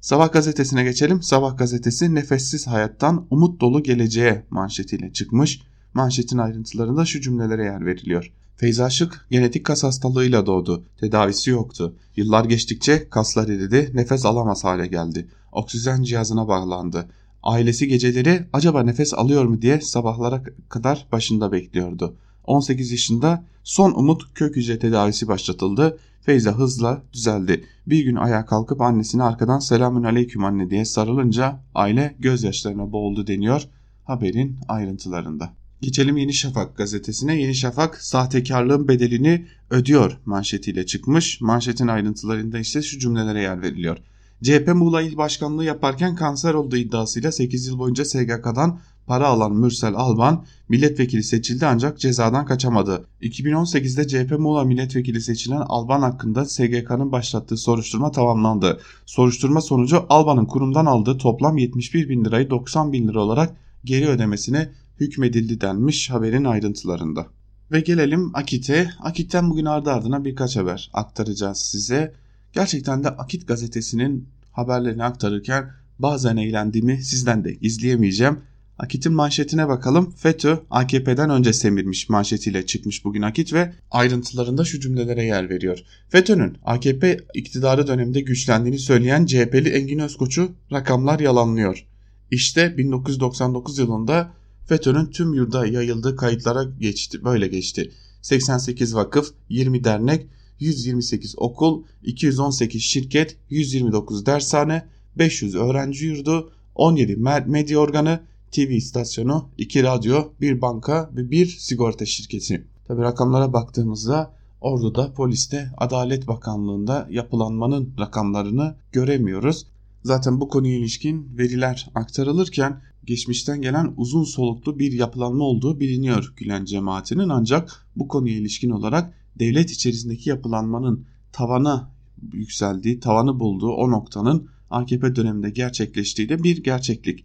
Sabah gazetesine geçelim. Sabah gazetesi nefessiz hayattan umut dolu geleceğe manşetiyle çıkmış. Manşetin ayrıntılarında şu cümlelere yer veriliyor. Feyza Şık genetik kas hastalığıyla doğdu. Tedavisi yoktu. Yıllar geçtikçe kaslar eridi, nefes alamaz hale geldi. Oksijen cihazına bağlandı. Ailesi geceleri acaba nefes alıyor mu diye sabahlara kadar başında bekliyordu. 18 yaşında son umut kök hücre tedavisi başlatıldı. Feyza hızla düzeldi. Bir gün ayağa kalkıp annesine arkadan selamün aleyküm anne diye sarılınca aile gözyaşlarına boğuldu deniyor haberin ayrıntılarında. Geçelim Yeni Şafak gazetesine. Yeni Şafak sahtekarlığın bedelini ödüyor manşetiyle çıkmış. Manşetin ayrıntılarında ise şu cümlelere yer veriliyor. CHP Muğla İl Başkanlığı yaparken kanser olduğu iddiasıyla 8 yıl boyunca SGK'dan para alan Mürsel Alban milletvekili seçildi ancak cezadan kaçamadı. 2018'de CHP Muğla milletvekili seçilen Alban hakkında SGK'nın başlattığı soruşturma tamamlandı. Soruşturma sonucu Alban'ın kurumdan aldığı toplam 71 bin lirayı 90 bin lira olarak geri ödemesine hükmedildi denmiş haberin ayrıntılarında. Ve gelelim Akit'e. Akit'ten bugün ardı ardına birkaç haber aktaracağız size. Gerçekten de Akit gazetesinin haberlerini aktarırken bazen eğlendiğimi sizden de izleyemeyeceğim. Akit'in manşetine bakalım. FETÖ AKP'den önce semirmiş manşetiyle çıkmış bugün Akit ve ayrıntılarında şu cümlelere yer veriyor. FETÖ'nün AKP iktidarı döneminde güçlendiğini söyleyen CHP'li Engin Özkoç'u rakamlar yalanlıyor. İşte 1999 yılında FETÖ'nün tüm yurda yayıldığı kayıtlara geçti. Böyle geçti. 88 vakıf, 20 dernek, 128 okul, 218 şirket, 129 dershane, 500 öğrenci yurdu, 17 medya organı, TV istasyonu, 2 radyo, 1 banka ve 1 sigorta şirketi. Tabi rakamlara baktığımızda Ordu'da, poliste, Adalet Bakanlığı'nda yapılanmanın rakamlarını göremiyoruz. Zaten bu konuya ilişkin veriler aktarılırken geçmişten gelen uzun soluklu bir yapılanma olduğu biliniyor Gülen cemaatinin ancak bu konuya ilişkin olarak devlet içerisindeki yapılanmanın tavana yükseldiği, tavanı bulduğu o noktanın AKP döneminde gerçekleştiği de bir gerçeklik.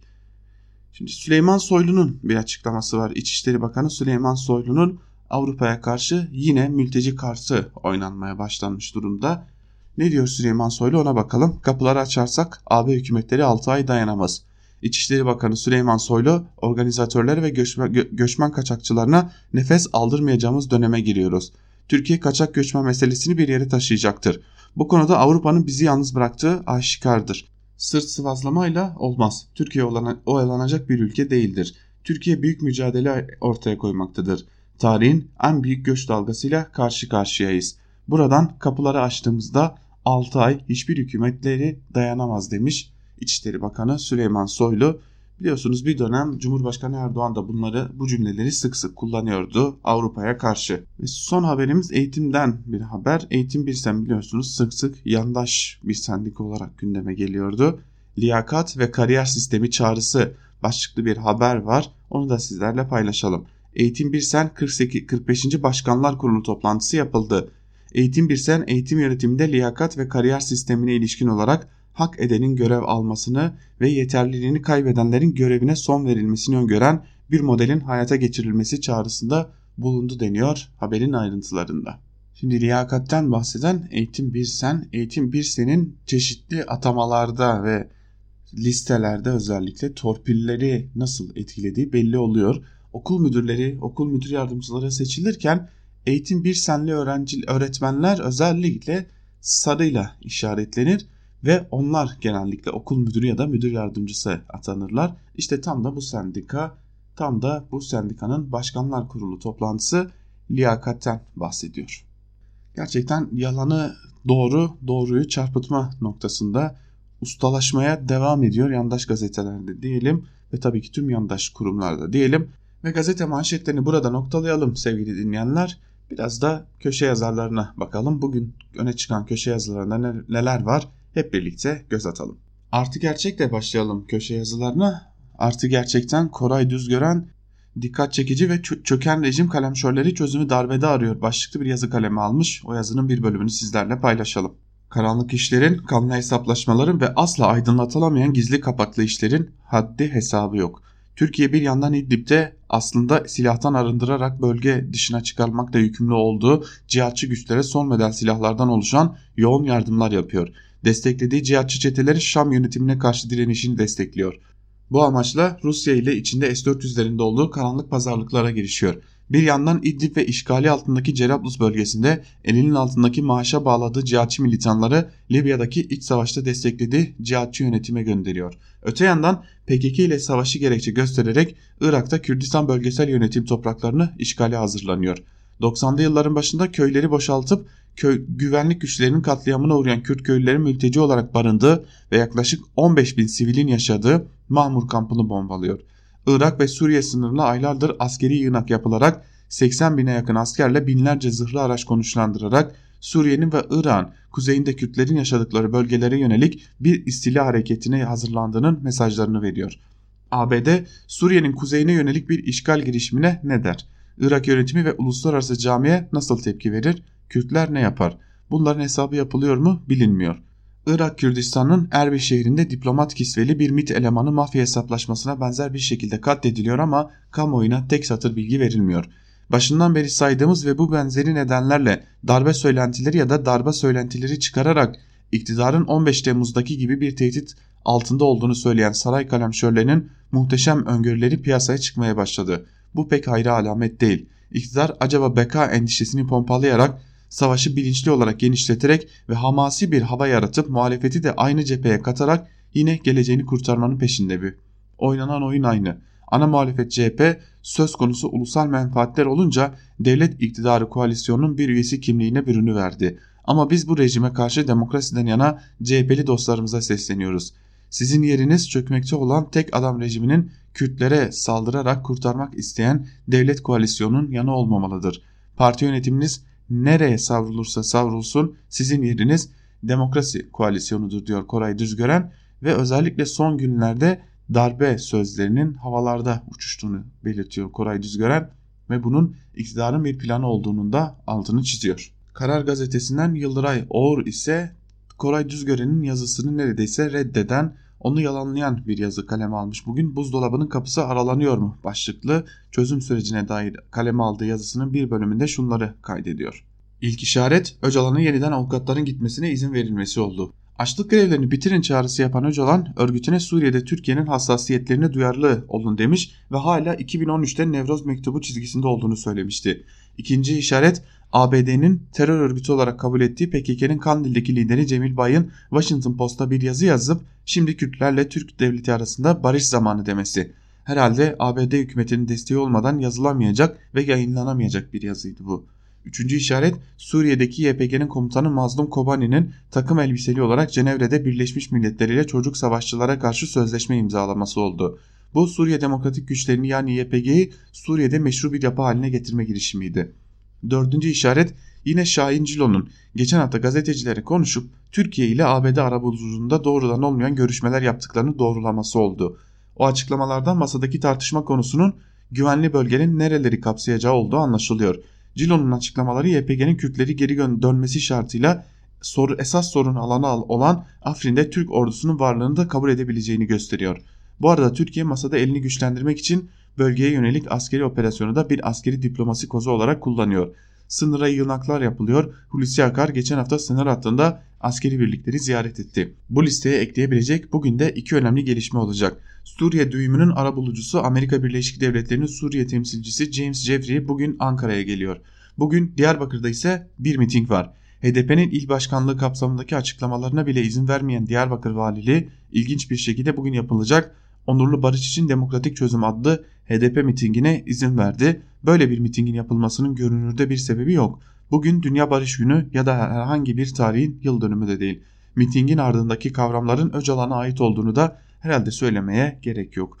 Şimdi Süleyman Soylu'nun bir açıklaması var. İçişleri Bakanı Süleyman Soylu'nun Avrupa'ya karşı yine mülteci kartı oynanmaya başlanmış durumda. Ne diyor Süleyman Soylu ona bakalım. Kapıları açarsak AB hükümetleri 6 ay dayanamaz. İçişleri Bakanı Süleyman Soylu organizatörleri ve göçmen, göçmen kaçakçılarına nefes aldırmayacağımız döneme giriyoruz. Türkiye kaçak göçmen meselesini bir yere taşıyacaktır. Bu konuda Avrupa'nın bizi yalnız bıraktığı aşikardır. Sırt sıvazlamayla olmaz. Türkiye oyalanacak bir ülke değildir. Türkiye büyük mücadele ortaya koymaktadır. Tarihin en büyük göç dalgasıyla karşı karşıyayız. Buradan kapıları açtığımızda 6 ay hiçbir hükümetleri dayanamaz demiş İçişleri Bakanı Süleyman Soylu. Biliyorsunuz bir dönem Cumhurbaşkanı Erdoğan da bunları bu cümleleri sık sık kullanıyordu Avrupa'ya karşı. Ve son haberimiz eğitimden bir haber. Eğitim bir sen biliyorsunuz sık sık yandaş bir sendika olarak gündeme geliyordu. Liyakat ve kariyer sistemi çağrısı başlıklı bir haber var. Onu da sizlerle paylaşalım. Eğitim bir sen 48, 45. Başkanlar Kurulu toplantısı yapıldı. Eğitim bir sen eğitim yönetiminde liyakat ve kariyer sistemine ilişkin olarak hak edenin görev almasını ve yeterliliğini kaybedenlerin görevine son verilmesini öngören bir modelin hayata geçirilmesi çağrısında bulundu deniyor haberin ayrıntılarında. Şimdi liyakatten bahseden eğitim bir sen, eğitim bir senin çeşitli atamalarda ve listelerde özellikle torpilleri nasıl etkilediği belli oluyor. Okul müdürleri, okul müdür yardımcıları seçilirken eğitim bir senli öğrenci, öğretmenler özellikle sarıyla işaretlenir ve onlar genellikle okul müdürü ya da müdür yardımcısı atanırlar. İşte tam da bu sendika, tam da bu sendikanın başkanlar kurulu toplantısı liyakatten bahsediyor. Gerçekten yalanı doğru, doğruyu çarpıtma noktasında ustalaşmaya devam ediyor yandaş gazetelerde diyelim ve tabii ki tüm yandaş kurumlarda diyelim. Ve gazete manşetlerini burada noktalayalım sevgili dinleyenler. Biraz da köşe yazarlarına bakalım. Bugün öne çıkan köşe yazılarında neler var hep birlikte göz atalım. Artı gerçekle başlayalım köşe yazılarına. Artı gerçekten Koray Düzgören dikkat çekici ve çöken rejim kalemşörleri çözümü darbede arıyor başlıklı bir yazı kalemi almış. O yazının bir bölümünü sizlerle paylaşalım. Karanlık işlerin, kanlı hesaplaşmaların ve asla aydınlatılamayan gizli kapaklı işlerin haddi hesabı yok. Türkiye bir yandan İdlib'de aslında silahtan arındırarak bölge dışına çıkarmakla yükümlü olduğu cihatçı güçlere son model silahlardan oluşan yoğun yardımlar yapıyor desteklediği cihatçı çetelerin Şam yönetimine karşı direnişini destekliyor. Bu amaçla Rusya ile içinde S-400'lerinde olduğu karanlık pazarlıklara girişiyor. Bir yandan İdlib ve işgali altındaki Cerablus bölgesinde elinin altındaki maaşa bağladığı cihatçı militanları Libya'daki iç savaşta desteklediği cihatçı yönetime gönderiyor. Öte yandan PKK ile savaşı gerekçe göstererek Irak'ta Kürdistan bölgesel yönetim topraklarını işgale hazırlanıyor. 90'lı yılların başında köyleri boşaltıp köy, güvenlik güçlerinin katliamına uğrayan Kürt köylülerin mülteci olarak barındığı ve yaklaşık 15 bin sivilin yaşadığı Mahmur kampını bombalıyor. Irak ve Suriye sınırına aylardır askeri yığınak yapılarak 80 bine yakın askerle binlerce zırhlı araç konuşlandırarak Suriye'nin ve Irak'ın kuzeyinde Kürtlerin yaşadıkları bölgelere yönelik bir istila hareketine hazırlandığının mesajlarını veriyor. ABD Suriye'nin kuzeyine yönelik bir işgal girişimine ne der? Irak yönetimi ve uluslararası camiye nasıl tepki verir? Kürtler ne yapar? Bunların hesabı yapılıyor mu bilinmiyor. Irak Kürdistan'ın Erbil şehrinde diplomat kisveli bir MIT elemanı mafya hesaplaşmasına benzer bir şekilde katlediliyor ama kamuoyuna tek satır bilgi verilmiyor. Başından beri saydığımız ve bu benzeri nedenlerle darbe söylentileri ya da darbe söylentileri çıkararak iktidarın 15 Temmuz'daki gibi bir tehdit altında olduğunu söyleyen saray kalemşörlerinin muhteşem öngörüleri piyasaya çıkmaya başladı. Bu pek hayra alamet değil. İktidar acaba beka endişesini pompalayarak savaşı bilinçli olarak genişleterek ve hamasi bir hava yaratıp muhalefeti de aynı cepheye katarak yine geleceğini kurtarmanın peşinde bir. Oynanan oyun aynı. Ana muhalefet CHP söz konusu ulusal menfaatler olunca devlet iktidarı koalisyonunun bir üyesi kimliğine bürünü verdi. Ama biz bu rejime karşı demokrasiden yana CHP'li dostlarımıza sesleniyoruz. Sizin yeriniz çökmekte olan tek adam rejiminin Kürtlere saldırarak kurtarmak isteyen devlet koalisyonunun yanı olmamalıdır. Parti yönetiminiz nereye savrulursa savrulsun sizin yeriniz demokrasi koalisyonudur diyor Koray Düzgören ve özellikle son günlerde darbe sözlerinin havalarda uçuştuğunu belirtiyor Koray Düzgören ve bunun iktidarın bir planı olduğunun da altını çiziyor. Karar gazetesinden Yıldıray Oğur ise Koray Düzgören'in yazısını neredeyse reddeden onu yalanlayan bir yazı kaleme almış. Bugün buzdolabının kapısı aralanıyor mu başlıklı çözüm sürecine dair kaleme aldığı yazısının bir bölümünde şunları kaydediyor. İlk işaret Öcalan'a yeniden avukatların gitmesine izin verilmesi oldu. Açlık grevlerini bitirin çağrısı yapan Öcalan örgütüne Suriye'de Türkiye'nin hassasiyetlerine duyarlı olun demiş ve hala 2013'te Nevroz mektubu çizgisinde olduğunu söylemişti. İkinci işaret ABD'nin terör örgütü olarak kabul ettiği PKK'nın Kandil'deki lideri Cemil Bay'ın Washington Post'a bir yazı yazıp şimdi Kürtlerle Türk devleti arasında barış zamanı demesi. Herhalde ABD hükümetinin desteği olmadan yazılamayacak ve yayınlanamayacak bir yazıydı bu. Üçüncü işaret Suriye'deki YPG'nin komutanı Mazlum Kobani'nin takım elbiseli olarak Cenevre'de Birleşmiş Milletler ile çocuk savaşçılara karşı sözleşme imzalaması oldu. Bu Suriye Demokratik Güçlerini yani YPG'yi Suriye'de meşru bir yapı haline getirme girişimiydi. Dördüncü işaret yine Şahin Cilo'nun geçen hafta gazetecilere konuşup Türkiye ile ABD arabuluculuğunda doğrudan olmayan görüşmeler yaptıklarını doğrulaması oldu. O açıklamalardan masadaki tartışma konusunun güvenli bölgenin nereleri kapsayacağı olduğu anlaşılıyor. Cilo'nun açıklamaları YPG'nin Kürtleri geri dönmesi şartıyla soru, esas sorun alanı olan Afrin'de Türk ordusunun varlığını da kabul edebileceğini gösteriyor. Bu arada Türkiye masada elini güçlendirmek için bölgeye yönelik askeri operasyonu da bir askeri diplomasi kozu olarak kullanıyor. Sınıra yığınaklar yapılıyor. Hulusi Akar geçen hafta sınır hattında askeri birlikleri ziyaret etti. Bu listeye ekleyebilecek bugün de iki önemli gelişme olacak. Suriye düğümünün arabulucusu Amerika Birleşik Devletleri'nin Suriye temsilcisi James Jeffrey bugün Ankara'ya geliyor. Bugün Diyarbakır'da ise bir miting var. HDP'nin il başkanlığı kapsamındaki açıklamalarına bile izin vermeyen Diyarbakır valiliği ilginç bir şekilde bugün yapılacak Onurlu Barış için Demokratik Çözüm adlı HDP mitingine izin verdi. Böyle bir mitingin yapılmasının görünürde bir sebebi yok. Bugün Dünya Barış Günü ya da herhangi bir tarihin yıl dönümü de değil. Mitingin ardındaki kavramların Öcalan'a ait olduğunu da herhalde söylemeye gerek yok.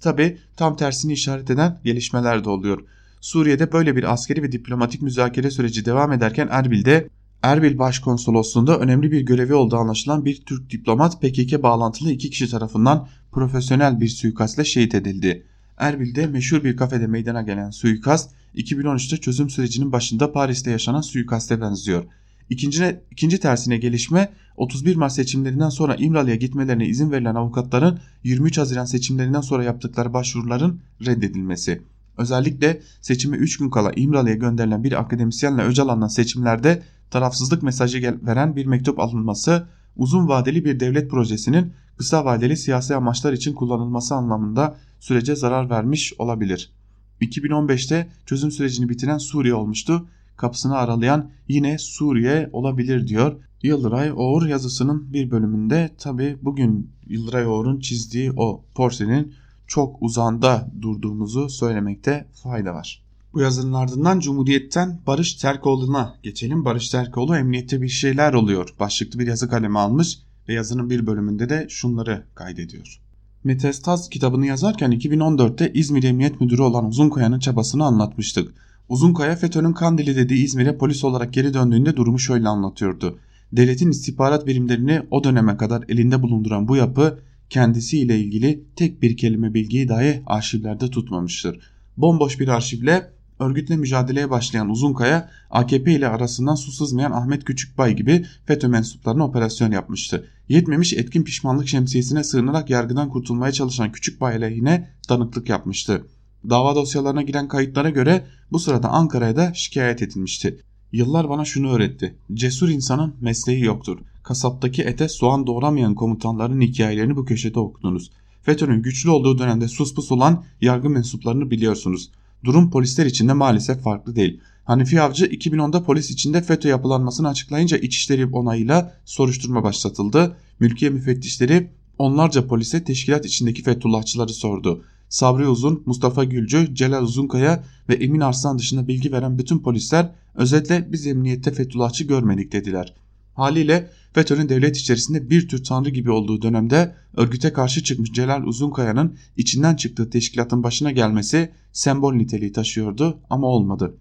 Tabi tam tersini işaret eden gelişmeler de oluyor. Suriye'de böyle bir askeri ve diplomatik müzakere süreci devam ederken Erbil'de Erbil Başkonsolosluğu'nda önemli bir görevi olduğu anlaşılan bir Türk diplomat PKK bağlantılı iki kişi tarafından profesyonel bir suikastle şehit edildi. Erbil'de meşhur bir kafede meydana gelen suikast 2013'te çözüm sürecinin başında Paris'te yaşanan suikaste benziyor. İkinci, ikinci tersine gelişme 31 Mart seçimlerinden sonra İmralı'ya gitmelerine izin verilen avukatların 23 Haziran seçimlerinden sonra yaptıkları başvuruların reddedilmesi. Özellikle seçime 3 gün kala İmralı'ya gönderilen bir akademisyenle Öcalan'dan seçimlerde tarafsızlık mesajı veren bir mektup alınması uzun vadeli bir devlet projesinin kısa vadeli siyasi amaçlar için kullanılması anlamında sürece zarar vermiş olabilir. 2015'te çözüm sürecini bitiren Suriye olmuştu. Kapısını aralayan yine Suriye olabilir diyor. Yıldıray Oğur yazısının bir bölümünde tabi bugün Yıldıray Oğur'un çizdiği o porsenin çok uzanda durduğumuzu söylemekte fayda var. Bu yazının ardından Cumhuriyet'ten Barış Terkoğlu'na geçelim. Barış Terkoğlu emniyette bir şeyler oluyor başlıklı bir yazı kalemi almış ve yazının bir bölümünde de şunları kaydediyor. Metastaz kitabını yazarken 2014'te İzmir Emniyet Müdürü olan Uzunkaya'nın çabasını anlatmıştık. Uzunkaya FETÖ'nün Kandili dediği İzmir'e polis olarak geri döndüğünde durumu şöyle anlatıyordu. Devletin istihbarat birimlerini o döneme kadar elinde bulunduran bu yapı kendisiyle ilgili tek bir kelime bilgiyi dahi arşivlerde tutmamıştır. Bomboş bir arşivle örgütle mücadeleye başlayan Uzunkaya AKP ile arasından su sızmayan Ahmet Küçükbay gibi FETÖ mensuplarına operasyon yapmıştı. Yetmemiş etkin pişmanlık şemsiyesine sığınarak yargıdan kurtulmaya çalışan Küçükbay aleyhine danıklık yapmıştı. Dava dosyalarına giren kayıtlara göre bu sırada Ankara'ya da şikayet edilmişti. Yıllar bana şunu öğretti. Cesur insanın mesleği yoktur. Kasaptaki ete soğan doğramayan komutanların hikayelerini bu köşede okudunuz. FETÖ'nün güçlü olduğu dönemde suspus olan yargı mensuplarını biliyorsunuz. Durum polisler için de maalesef farklı değil. Hanifi Avcı 2010'da polis içinde FETÖ yapılanmasını açıklayınca İçişleri onayıyla soruşturma başlatıldı. Mülkiye müfettişleri onlarca polise teşkilat içindeki Fethullahçıları sordu. Sabri Uzun, Mustafa Gülcü, Celal Uzunkaya ve Emin Arslan dışında bilgi veren bütün polisler özetle biz emniyette Fethullahçı görmedik dediler. Haliyle FETÖ'nün devlet içerisinde bir tür tanrı gibi olduğu dönemde örgüte karşı çıkmış Celal Uzunkaya'nın içinden çıktığı teşkilatın başına gelmesi sembol niteliği taşıyordu ama olmadı.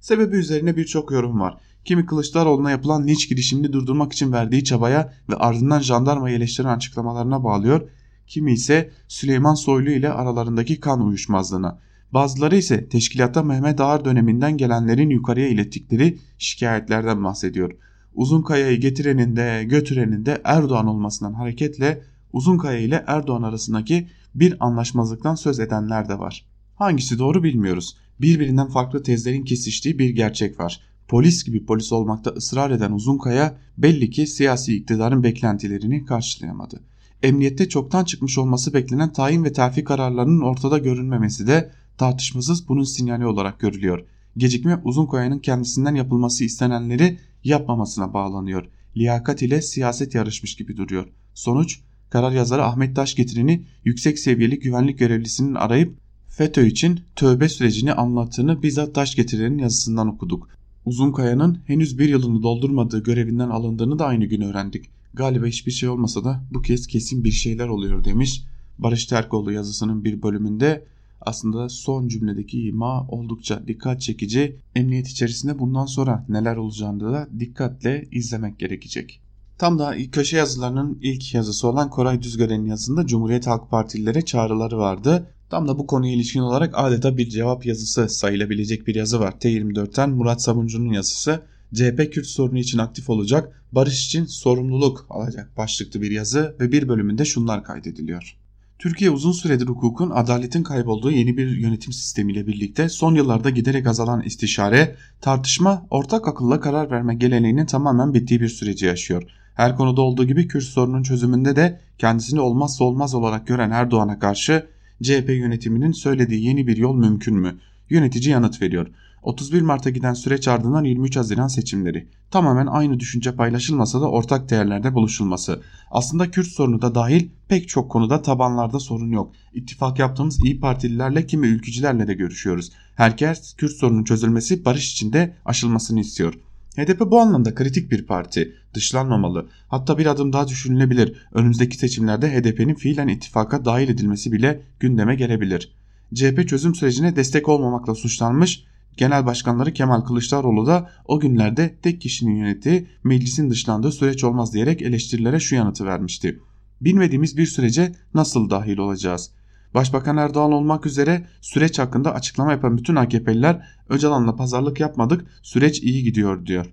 Sebebi üzerine birçok yorum var. Kimi Kılıçdaroğlu'na yapılan linç girişimini durdurmak için verdiği çabaya ve ardından jandarmayı eleştiren açıklamalarına bağlıyor. Kimi ise Süleyman Soylu ile aralarındaki kan uyuşmazlığına. Bazıları ise teşkilatta Mehmet Ağar döneminden gelenlerin yukarıya ilettikleri şikayetlerden bahsediyor. Uzunkaya'yı getirenin de götürenin de Erdoğan olmasından hareketle Uzunkaya ile Erdoğan arasındaki bir anlaşmazlıktan söz edenler de var. Hangisi doğru bilmiyoruz. Birbirinden farklı tezlerin kesiştiği bir gerçek var. Polis gibi polis olmakta ısrar eden Uzunkaya belli ki siyasi iktidarın beklentilerini karşılayamadı. Emniyette çoktan çıkmış olması beklenen tayin ve terfi kararlarının ortada görünmemesi de tartışmasız bunun sinyali olarak görülüyor. Gecikme Uzunkaya'nın kendisinden yapılması istenenleri yapmamasına bağlanıyor. Liyakat ile siyaset yarışmış gibi duruyor. Sonuç karar yazarı Ahmet Taşgetiren'i yüksek seviyeli güvenlik görevlisinin arayıp FETÖ için tövbe sürecini anlattığını bizzat Taşgetiren'in yazısından okuduk. Uzunkaya'nın henüz bir yılını doldurmadığı görevinden alındığını da aynı gün öğrendik. Galiba hiçbir şey olmasa da bu kez kesin bir şeyler oluyor demiş. Barış Terkoğlu yazısının bir bölümünde aslında son cümledeki ima oldukça dikkat çekici. Emniyet içerisinde bundan sonra neler olacağını da dikkatle izlemek gerekecek. Tam da köşe yazılarının ilk yazısı olan Koray Düzgören'in yazısında Cumhuriyet Halk Partililere çağrıları vardı. Tam da bu konuya ilişkin olarak adeta bir cevap yazısı sayılabilecek bir yazı var. T24'ten Murat Sabuncu'nun yazısı. CHP Kürt sorunu için aktif olacak, barış için sorumluluk alacak başlıklı bir yazı ve bir bölümünde şunlar kaydediliyor. Türkiye uzun süredir hukukun, adaletin kaybolduğu yeni bir yönetim sistemiyle birlikte son yıllarda giderek azalan istişare, tartışma, ortak akılla karar verme geleneğinin tamamen bittiği bir süreci yaşıyor. Her konuda olduğu gibi Kürt sorunun çözümünde de kendisini olmazsa olmaz olarak gören Erdoğan'a karşı CHP yönetiminin söylediği yeni bir yol mümkün mü? Yönetici yanıt veriyor. 31 Mart'a giden süreç ardından 23 Haziran seçimleri. Tamamen aynı düşünce paylaşılmasa da ortak değerlerde buluşulması. Aslında Kürt sorunu da dahil pek çok konuda tabanlarda sorun yok. İttifak yaptığımız iyi Partililerle kimi ülkücülerle de görüşüyoruz. Herkes Kürt sorunun çözülmesi barış içinde aşılmasını istiyor. HDP bu anlamda kritik bir parti. Dışlanmamalı. Hatta bir adım daha düşünülebilir. Önümüzdeki seçimlerde HDP'nin fiilen ittifaka dahil edilmesi bile gündeme gelebilir. CHP çözüm sürecine destek olmamakla suçlanmış Genel Başkanları Kemal Kılıçdaroğlu da o günlerde tek kişinin yönettiği meclisin dışlandığı süreç olmaz diyerek eleştirilere şu yanıtı vermişti. Bilmediğimiz bir sürece nasıl dahil olacağız? Başbakan Erdoğan olmak üzere süreç hakkında açıklama yapan bütün AKP'liler Öcalan'la pazarlık yapmadık süreç iyi gidiyor diyor.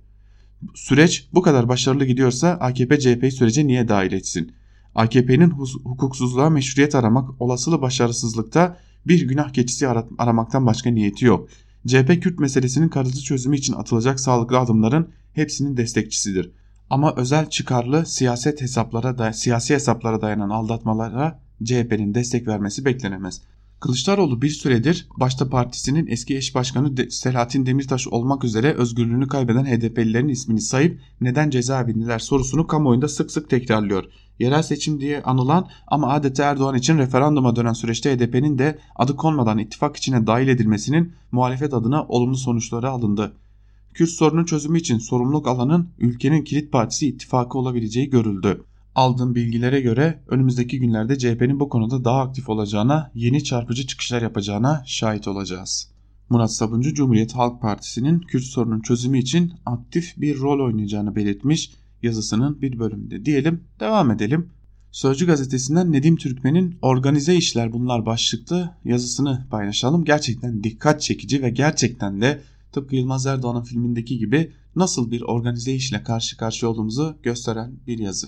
Süreç bu kadar başarılı gidiyorsa AKP CHP'yi sürece niye dahil etsin? AKP'nin hukuksuzluğa meşruiyet aramak olasılı başarısızlıkta bir günah keçisi aramaktan başka niyeti yok. CHP Kürt meselesinin kalıcı çözümü için atılacak sağlıklı adımların hepsinin destekçisidir. Ama özel çıkarlı siyaset hesaplara da siyasi hesaplara dayanan aldatmalara CHP'nin destek vermesi beklenemez. Kılıçdaroğlu bir süredir başta partisinin eski eş başkanı Selahattin Demirtaş olmak üzere özgürlüğünü kaybeden HDP'lilerin ismini sayıp neden cezaevindeler sorusunu kamuoyunda sık sık tekrarlıyor. Yerel seçim diye anılan ama adeta Erdoğan için referanduma dönen süreçte HDP'nin de adı konmadan ittifak içine dahil edilmesinin muhalefet adına olumlu sonuçları alındı. Kürt sorunun çözümü için sorumluluk alanın ülkenin kilit partisi ittifakı olabileceği görüldü aldığım bilgilere göre önümüzdeki günlerde CHP'nin bu konuda daha aktif olacağına, yeni çarpıcı çıkışlar yapacağına şahit olacağız. Murat Sabuncu Cumhuriyet Halk Partisi'nin Kürt sorunun çözümü için aktif bir rol oynayacağını belirtmiş yazısının bir bölümünde. Diyelim devam edelim. Sözcü gazetesinden Nedim Türkmen'in organize işler bunlar başlıklı yazısını paylaşalım. Gerçekten dikkat çekici ve gerçekten de tıpkı Yılmaz Erdoğan'ın filmindeki gibi nasıl bir organize işle karşı karşıya olduğumuzu gösteren bir yazı.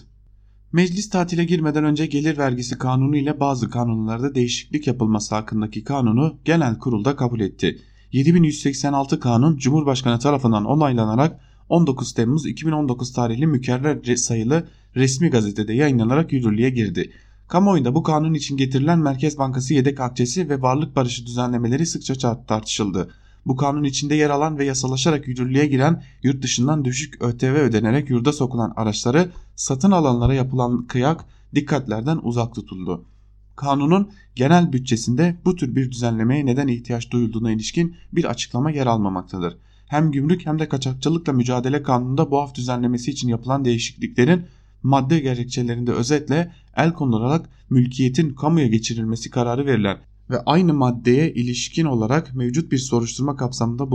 Meclis tatile girmeden önce gelir vergisi kanunu ile bazı kanunlarda değişiklik yapılması hakkındaki kanunu genel kurulda kabul etti. 7186 kanun Cumhurbaşkanı tarafından onaylanarak 19 Temmuz 2019 tarihli mükerrer sayılı resmi gazetede yayınlanarak yürürlüğe girdi. Kamuoyunda bu kanun için getirilen Merkez Bankası yedek akçesi ve varlık barışı düzenlemeleri sıkça tartışıldı. Bu kanun içinde yer alan ve yasalaşarak yürürlüğe giren yurt dışından düşük ÖTV ödenerek yurda sokulan araçları satın alanlara yapılan kıyak dikkatlerden uzak tutuldu. Kanunun genel bütçesinde bu tür bir düzenlemeye neden ihtiyaç duyulduğuna ilişkin bir açıklama yer almamaktadır. Hem gümrük hem de kaçakçılıkla mücadele kanununda bu af düzenlemesi için yapılan değişikliklerin madde gerekçelerinde özetle el konularak mülkiyetin kamuya geçirilmesi kararı verilen ve aynı maddeye ilişkin olarak mevcut bir soruşturma kapsamında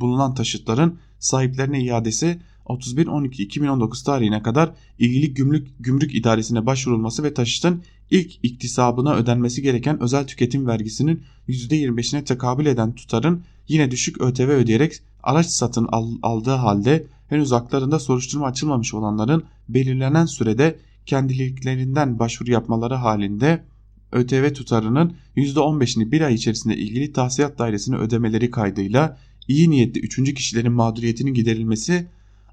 bulunan taşıtların sahiplerine iadesi 31.12.2019 tarihine kadar ilgili gümrük, gümrük idaresine başvurulması ve taşıtın ilk iktisabına ödenmesi gereken özel tüketim vergisinin %25'ine tekabül eden tutarın yine düşük ÖTV ödeyerek araç satın al, aldığı halde henüz haklarında soruşturma açılmamış olanların belirlenen sürede kendiliklerinden başvuru yapmaları halinde ÖTV tutarının %15'ini bir ay içerisinde ilgili tahsilat dairesine ödemeleri kaydıyla iyi niyetli üçüncü kişilerin mağduriyetinin giderilmesi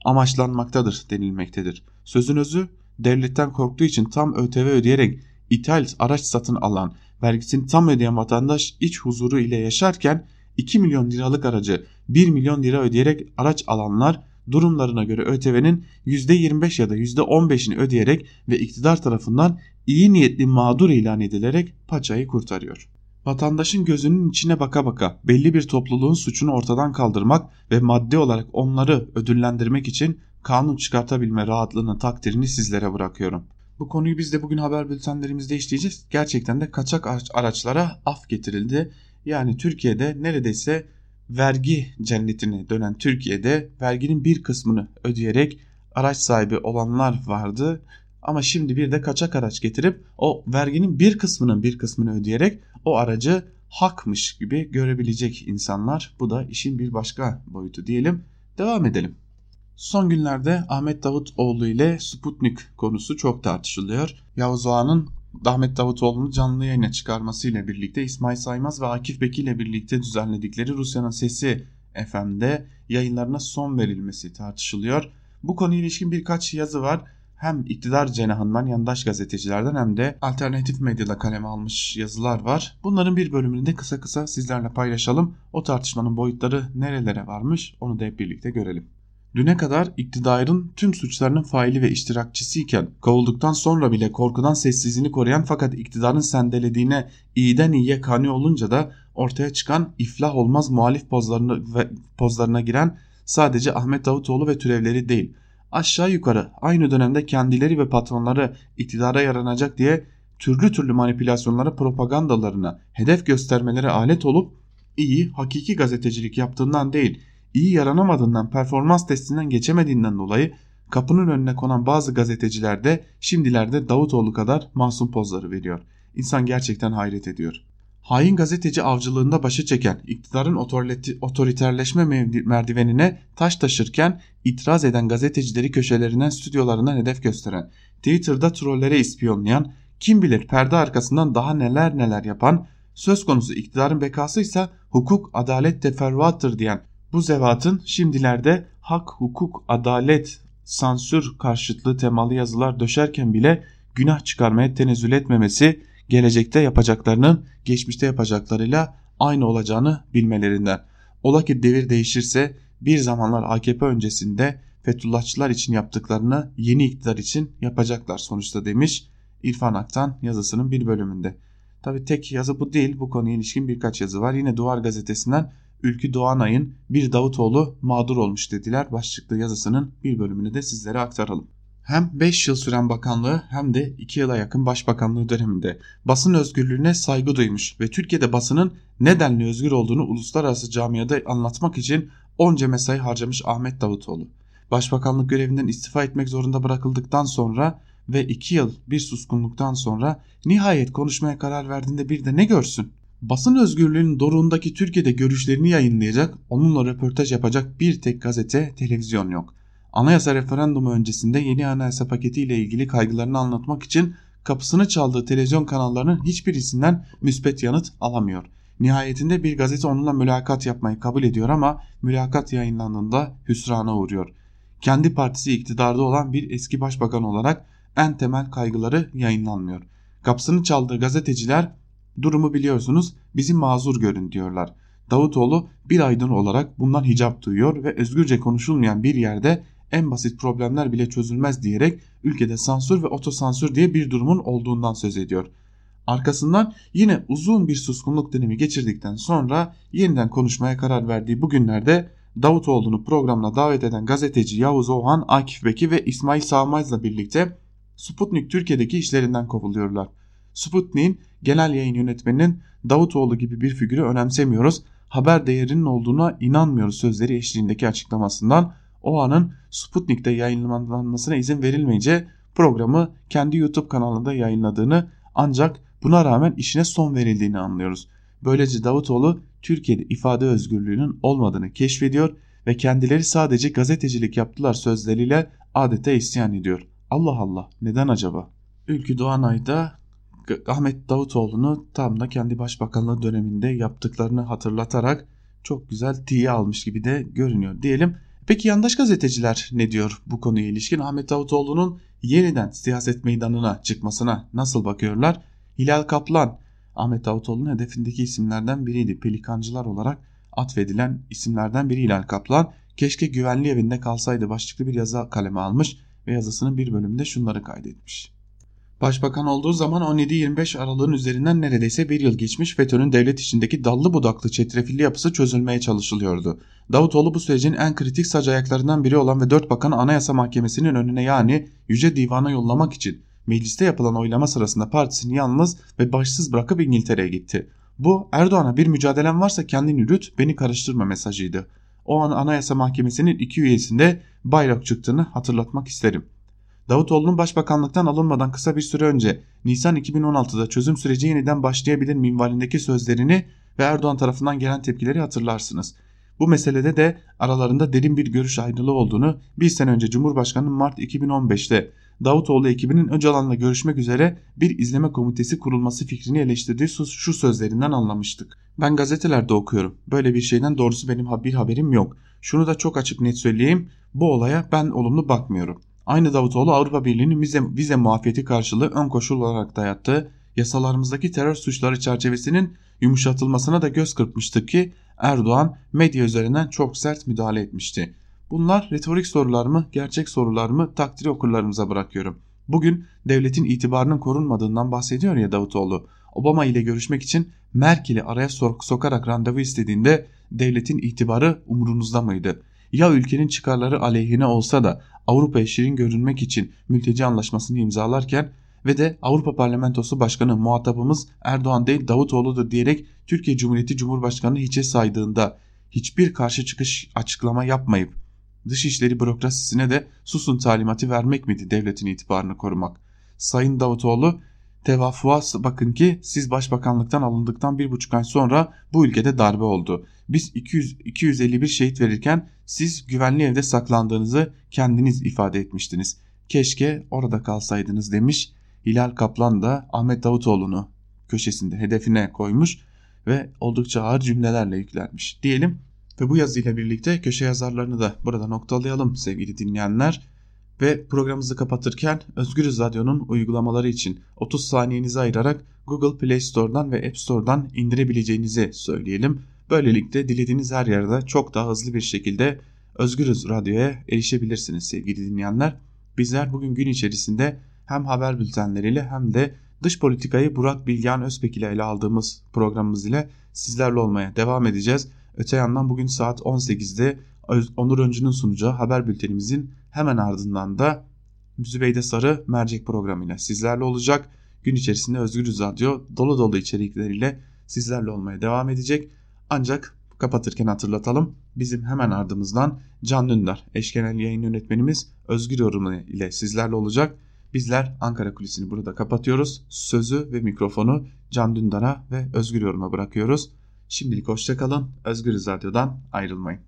amaçlanmaktadır denilmektedir. Sözün özü devletten korktuğu için tam ÖTV ödeyerek ithal araç satın alan, vergisini tam ödeyen vatandaş iç huzuru ile yaşarken 2 milyon liralık aracı 1 milyon lira ödeyerek araç alanlar durumlarına göre ÖTV'nin %25 ya da %15'ini ödeyerek ve iktidar tarafından iyi niyetli mağdur ilan edilerek paçayı kurtarıyor. Vatandaşın gözünün içine baka baka belli bir topluluğun suçunu ortadan kaldırmak ve maddi olarak onları ödüllendirmek için kanun çıkartabilme rahatlığının takdirini sizlere bırakıyorum. Bu konuyu biz de bugün haber bültenlerimizde işleyeceğiz. Gerçekten de kaçak araçlara af getirildi. Yani Türkiye'de neredeyse vergi cennetine dönen Türkiye'de verginin bir kısmını ödeyerek araç sahibi olanlar vardı. Ama şimdi bir de kaçak araç getirip o verginin bir kısmının bir kısmını ödeyerek o aracı hakmış gibi görebilecek insanlar. Bu da işin bir başka boyutu diyelim. Devam edelim. Son günlerde Ahmet Davutoğlu ile Sputnik konusu çok tartışılıyor. Yavuz Ağa'nın Ahmet Davutoğlu'nu canlı yayına çıkarmasıyla birlikte İsmail Saymaz ve Akif Beki ile birlikte düzenledikleri Rusya'nın Sesi FM'de yayınlarına son verilmesi tartışılıyor. Bu konuya ilişkin birkaç yazı var. Hem iktidar cenahından yandaş gazetecilerden hem de alternatif medyada kaleme almış yazılar var. Bunların bir bölümünü de kısa kısa sizlerle paylaşalım. O tartışmanın boyutları nerelere varmış onu da hep birlikte görelim. Düne kadar iktidarın tüm suçlarının faili ve iştirakçısıyken kovulduktan sonra bile korkudan sessizliğini koruyan fakat iktidarın sendelediğine iyiden iyiye kani olunca da ortaya çıkan iflah olmaz muhalif pozlarına, ve pozlarına giren sadece Ahmet Davutoğlu ve türevleri değil. Aşağı yukarı aynı dönemde kendileri ve patronları iktidara yaranacak diye türlü türlü manipülasyonlara propagandalarına hedef göstermeleri alet olup iyi hakiki gazetecilik yaptığından değil iyi yaranamadığından performans testinden geçemediğinden dolayı kapının önüne konan bazı gazeteciler de şimdilerde Davutoğlu kadar masum pozları veriyor. İnsan gerçekten hayret ediyor. Hain gazeteci avcılığında başı çeken, iktidarın otoriterleşme merdivenine taş taşırken itiraz eden gazetecileri köşelerinden stüdyolarından hedef gösteren, Twitter'da trollere ispiyonlayan, kim bilir perde arkasından daha neler neler yapan, söz konusu iktidarın bekası ise hukuk, adalet teferruattır diyen bu zevatın şimdilerde hak, hukuk, adalet, sansür karşıtlığı temalı yazılar döşerken bile günah çıkarmaya tenezzül etmemesi gelecekte yapacaklarının geçmişte yapacaklarıyla aynı olacağını bilmelerinden. Ola ki devir değişirse bir zamanlar AKP öncesinde Fethullahçılar için yaptıklarını yeni iktidar için yapacaklar sonuçta demiş İrfan Aktan yazısının bir bölümünde. Tabi tek yazı bu değil bu konuya ilişkin birkaç yazı var. Yine Duvar gazetesinden Ülkü Doğanay'ın bir Davutoğlu mağdur olmuş dediler başlıklı yazısının bir bölümünü de sizlere aktaralım. Hem 5 yıl süren bakanlığı hem de 2 yıla yakın başbakanlığı döneminde basın özgürlüğüne saygı duymuş ve Türkiye'de basının nedenli özgür olduğunu uluslararası camiada anlatmak için onca mesai harcamış Ahmet Davutoğlu. Başbakanlık görevinden istifa etmek zorunda bırakıldıktan sonra ve 2 yıl bir suskunluktan sonra nihayet konuşmaya karar verdiğinde bir de ne görsün? Basın özgürlüğünün doruğundaki Türkiye'de görüşlerini yayınlayacak, onunla röportaj yapacak bir tek gazete, televizyon yok. anayasa referandumu öncesinde yeni anayasa paketi ile ilgili kaygılarını anlatmak için kapısını çaldığı televizyon kanallarının hiçbirisinden müspet yanıt alamıyor. Nihayetinde bir gazete onunla mülakat yapmayı kabul ediyor ama mülakat yayınlandığında hüsrana uğruyor. Kendi partisi iktidarda olan bir eski başbakan olarak en temel kaygıları yayınlanmıyor. Kapısını çaldığı gazeteciler durumu biliyorsunuz bizim mazur görün diyorlar. Davutoğlu bir aydın olarak bundan hicap duyuyor ve özgürce konuşulmayan bir yerde en basit problemler bile çözülmez diyerek ülkede sansür ve otosansür diye bir durumun olduğundan söz ediyor. Arkasından yine uzun bir suskunluk dönemi geçirdikten sonra yeniden konuşmaya karar verdiği bu günlerde Davutoğlu'nu programına davet eden gazeteci Yavuz Oğan, Akif Beki ve İsmail Sağmaz'la birlikte Sputnik Türkiye'deki işlerinden kovuluyorlar. Sputnik'in genel yayın yönetmeninin Davutoğlu gibi bir figürü önemsemiyoruz, haber değerinin olduğuna inanmıyoruz sözleri eşliğindeki açıklamasından o anın Sputnik'te yayınlanmasına izin verilmeyince programı kendi YouTube kanalında yayınladığını ancak buna rağmen işine son verildiğini anlıyoruz. Böylece Davutoğlu Türkiye'de ifade özgürlüğünün olmadığını keşfediyor ve kendileri sadece gazetecilik yaptılar sözleriyle adeta isyan ediyor. Allah Allah neden acaba? Ülkü Doğanay'da Ahmet Davutoğlu'nu tam da kendi başbakanlığı döneminde yaptıklarını hatırlatarak çok güzel tiye almış gibi de görünüyor diyelim. Peki yandaş gazeteciler ne diyor bu konuya ilişkin? Ahmet Davutoğlu'nun yeniden siyaset meydanına çıkmasına nasıl bakıyorlar? Hilal Kaplan, Ahmet Davutoğlu'nun hedefindeki isimlerden biriydi. Pelikancılar olarak atfedilen isimlerden biri Hilal Kaplan. Keşke güvenli evinde kalsaydı başlıklı bir yazı kaleme almış ve yazısının bir bölümünde şunları kaydetmiş. Başbakan olduğu zaman 17-25 aralığın üzerinden neredeyse bir yıl geçmiş FETÖ'nün devlet içindeki dallı budaklı çetrefilli yapısı çözülmeye çalışılıyordu. Davutoğlu bu sürecin en kritik sac ayaklarından biri olan ve dört bakan Anayasa Mahkemesi'nin önüne yani Yüce Divan'a yollamak için mecliste yapılan oylama sırasında partisini yalnız ve başsız bırakıp İngiltere'ye gitti. Bu Erdoğan'a bir mücadelen varsa kendini yürüt beni karıştırma mesajıydı. O an Anayasa Mahkemesi'nin iki üyesinde bayrak çıktığını hatırlatmak isterim. Davutoğlu'nun başbakanlıktan alınmadan kısa bir süre önce Nisan 2016'da çözüm süreci yeniden başlayabilir minvalindeki sözlerini ve Erdoğan tarafından gelen tepkileri hatırlarsınız. Bu meselede de aralarında derin bir görüş ayrılığı olduğunu bir sene önce Cumhurbaşkanı Mart 2015'te Davutoğlu ekibinin Öcalan'la görüşmek üzere bir izleme komitesi kurulması fikrini eleştirdiği şu sözlerinden anlamıştık. Ben gazetelerde okuyorum. Böyle bir şeyden doğrusu benim bir haberim yok. Şunu da çok açık net söyleyeyim. Bu olaya ben olumlu bakmıyorum. Aynı Davutoğlu Avrupa Birliği'nin vize, vize muafiyeti karşılığı ön koşul olarak dayattığı yasalarımızdaki terör suçları çerçevesinin yumuşatılmasına da göz kırpmıştı ki Erdoğan medya üzerinden çok sert müdahale etmişti. Bunlar retorik sorular mı, gerçek sorular mı takdiri okurlarımıza bırakıyorum. Bugün devletin itibarının korunmadığından bahsediyor ya Davutoğlu. Obama ile görüşmek için Merkel'i araya sok sokarak randevu istediğinde devletin itibarı umurunuzda mıydı? Ya ülkenin çıkarları aleyhine olsa da Avrupa'ya şirin görünmek için mülteci anlaşmasını imzalarken ve de Avrupa Parlamentosu Başkanı muhatabımız Erdoğan değil Davutoğlu'dur diyerek Türkiye Cumhuriyeti Cumhurbaşkanı'nı hiçe saydığında hiçbir karşı çıkış açıklama yapmayıp dışişleri bürokrasisine de susun talimatı vermek miydi devletin itibarını korumak? Sayın Davutoğlu tevafuğa bakın ki siz başbakanlıktan alındıktan bir buçuk ay sonra bu ülkede darbe oldu. Biz 200, 251 şehit verirken siz güvenli evde saklandığınızı kendiniz ifade etmiştiniz. Keşke orada kalsaydınız demiş. Hilal Kaplan da Ahmet Davutoğlu'nu köşesinde hedefine koymuş ve oldukça ağır cümlelerle yüklenmiş diyelim. Ve bu yazıyla birlikte köşe yazarlarını da burada noktalayalım sevgili dinleyenler. Ve programımızı kapatırken Özgürüz Radyo'nun uygulamaları için 30 saniyenizi ayırarak Google Play Store'dan ve App Store'dan indirebileceğinizi söyleyelim. Böylelikle dilediğiniz her yerde çok daha hızlı bir şekilde Özgürüz Radyo'ya erişebilirsiniz sevgili dinleyenler. Bizler bugün gün içerisinde hem haber bültenleriyle hem de dış politikayı Burak Bilgehan Özpek ile ele aldığımız programımız ile sizlerle olmaya devam edeceğiz. Öte yandan bugün saat 18'de Onur Öncü'nün sunacağı haber bültenimizin hemen ardından da Zübeyde Sarı mercek programıyla sizlerle olacak. Gün içerisinde Özgür Radyo dolu dolu içerikleriyle sizlerle olmaya devam edecek. Ancak kapatırken hatırlatalım. Bizim hemen ardımızdan Can Dündar, eşkenel yayın yönetmenimiz Özgür Yorumu ile sizlerle olacak. Bizler Ankara Kulisi'ni burada kapatıyoruz. Sözü ve mikrofonu Can Dündar'a ve Özgür Yorum'a bırakıyoruz. Şimdilik hoşçakalın. Özgür Radyo'dan ayrılmayın.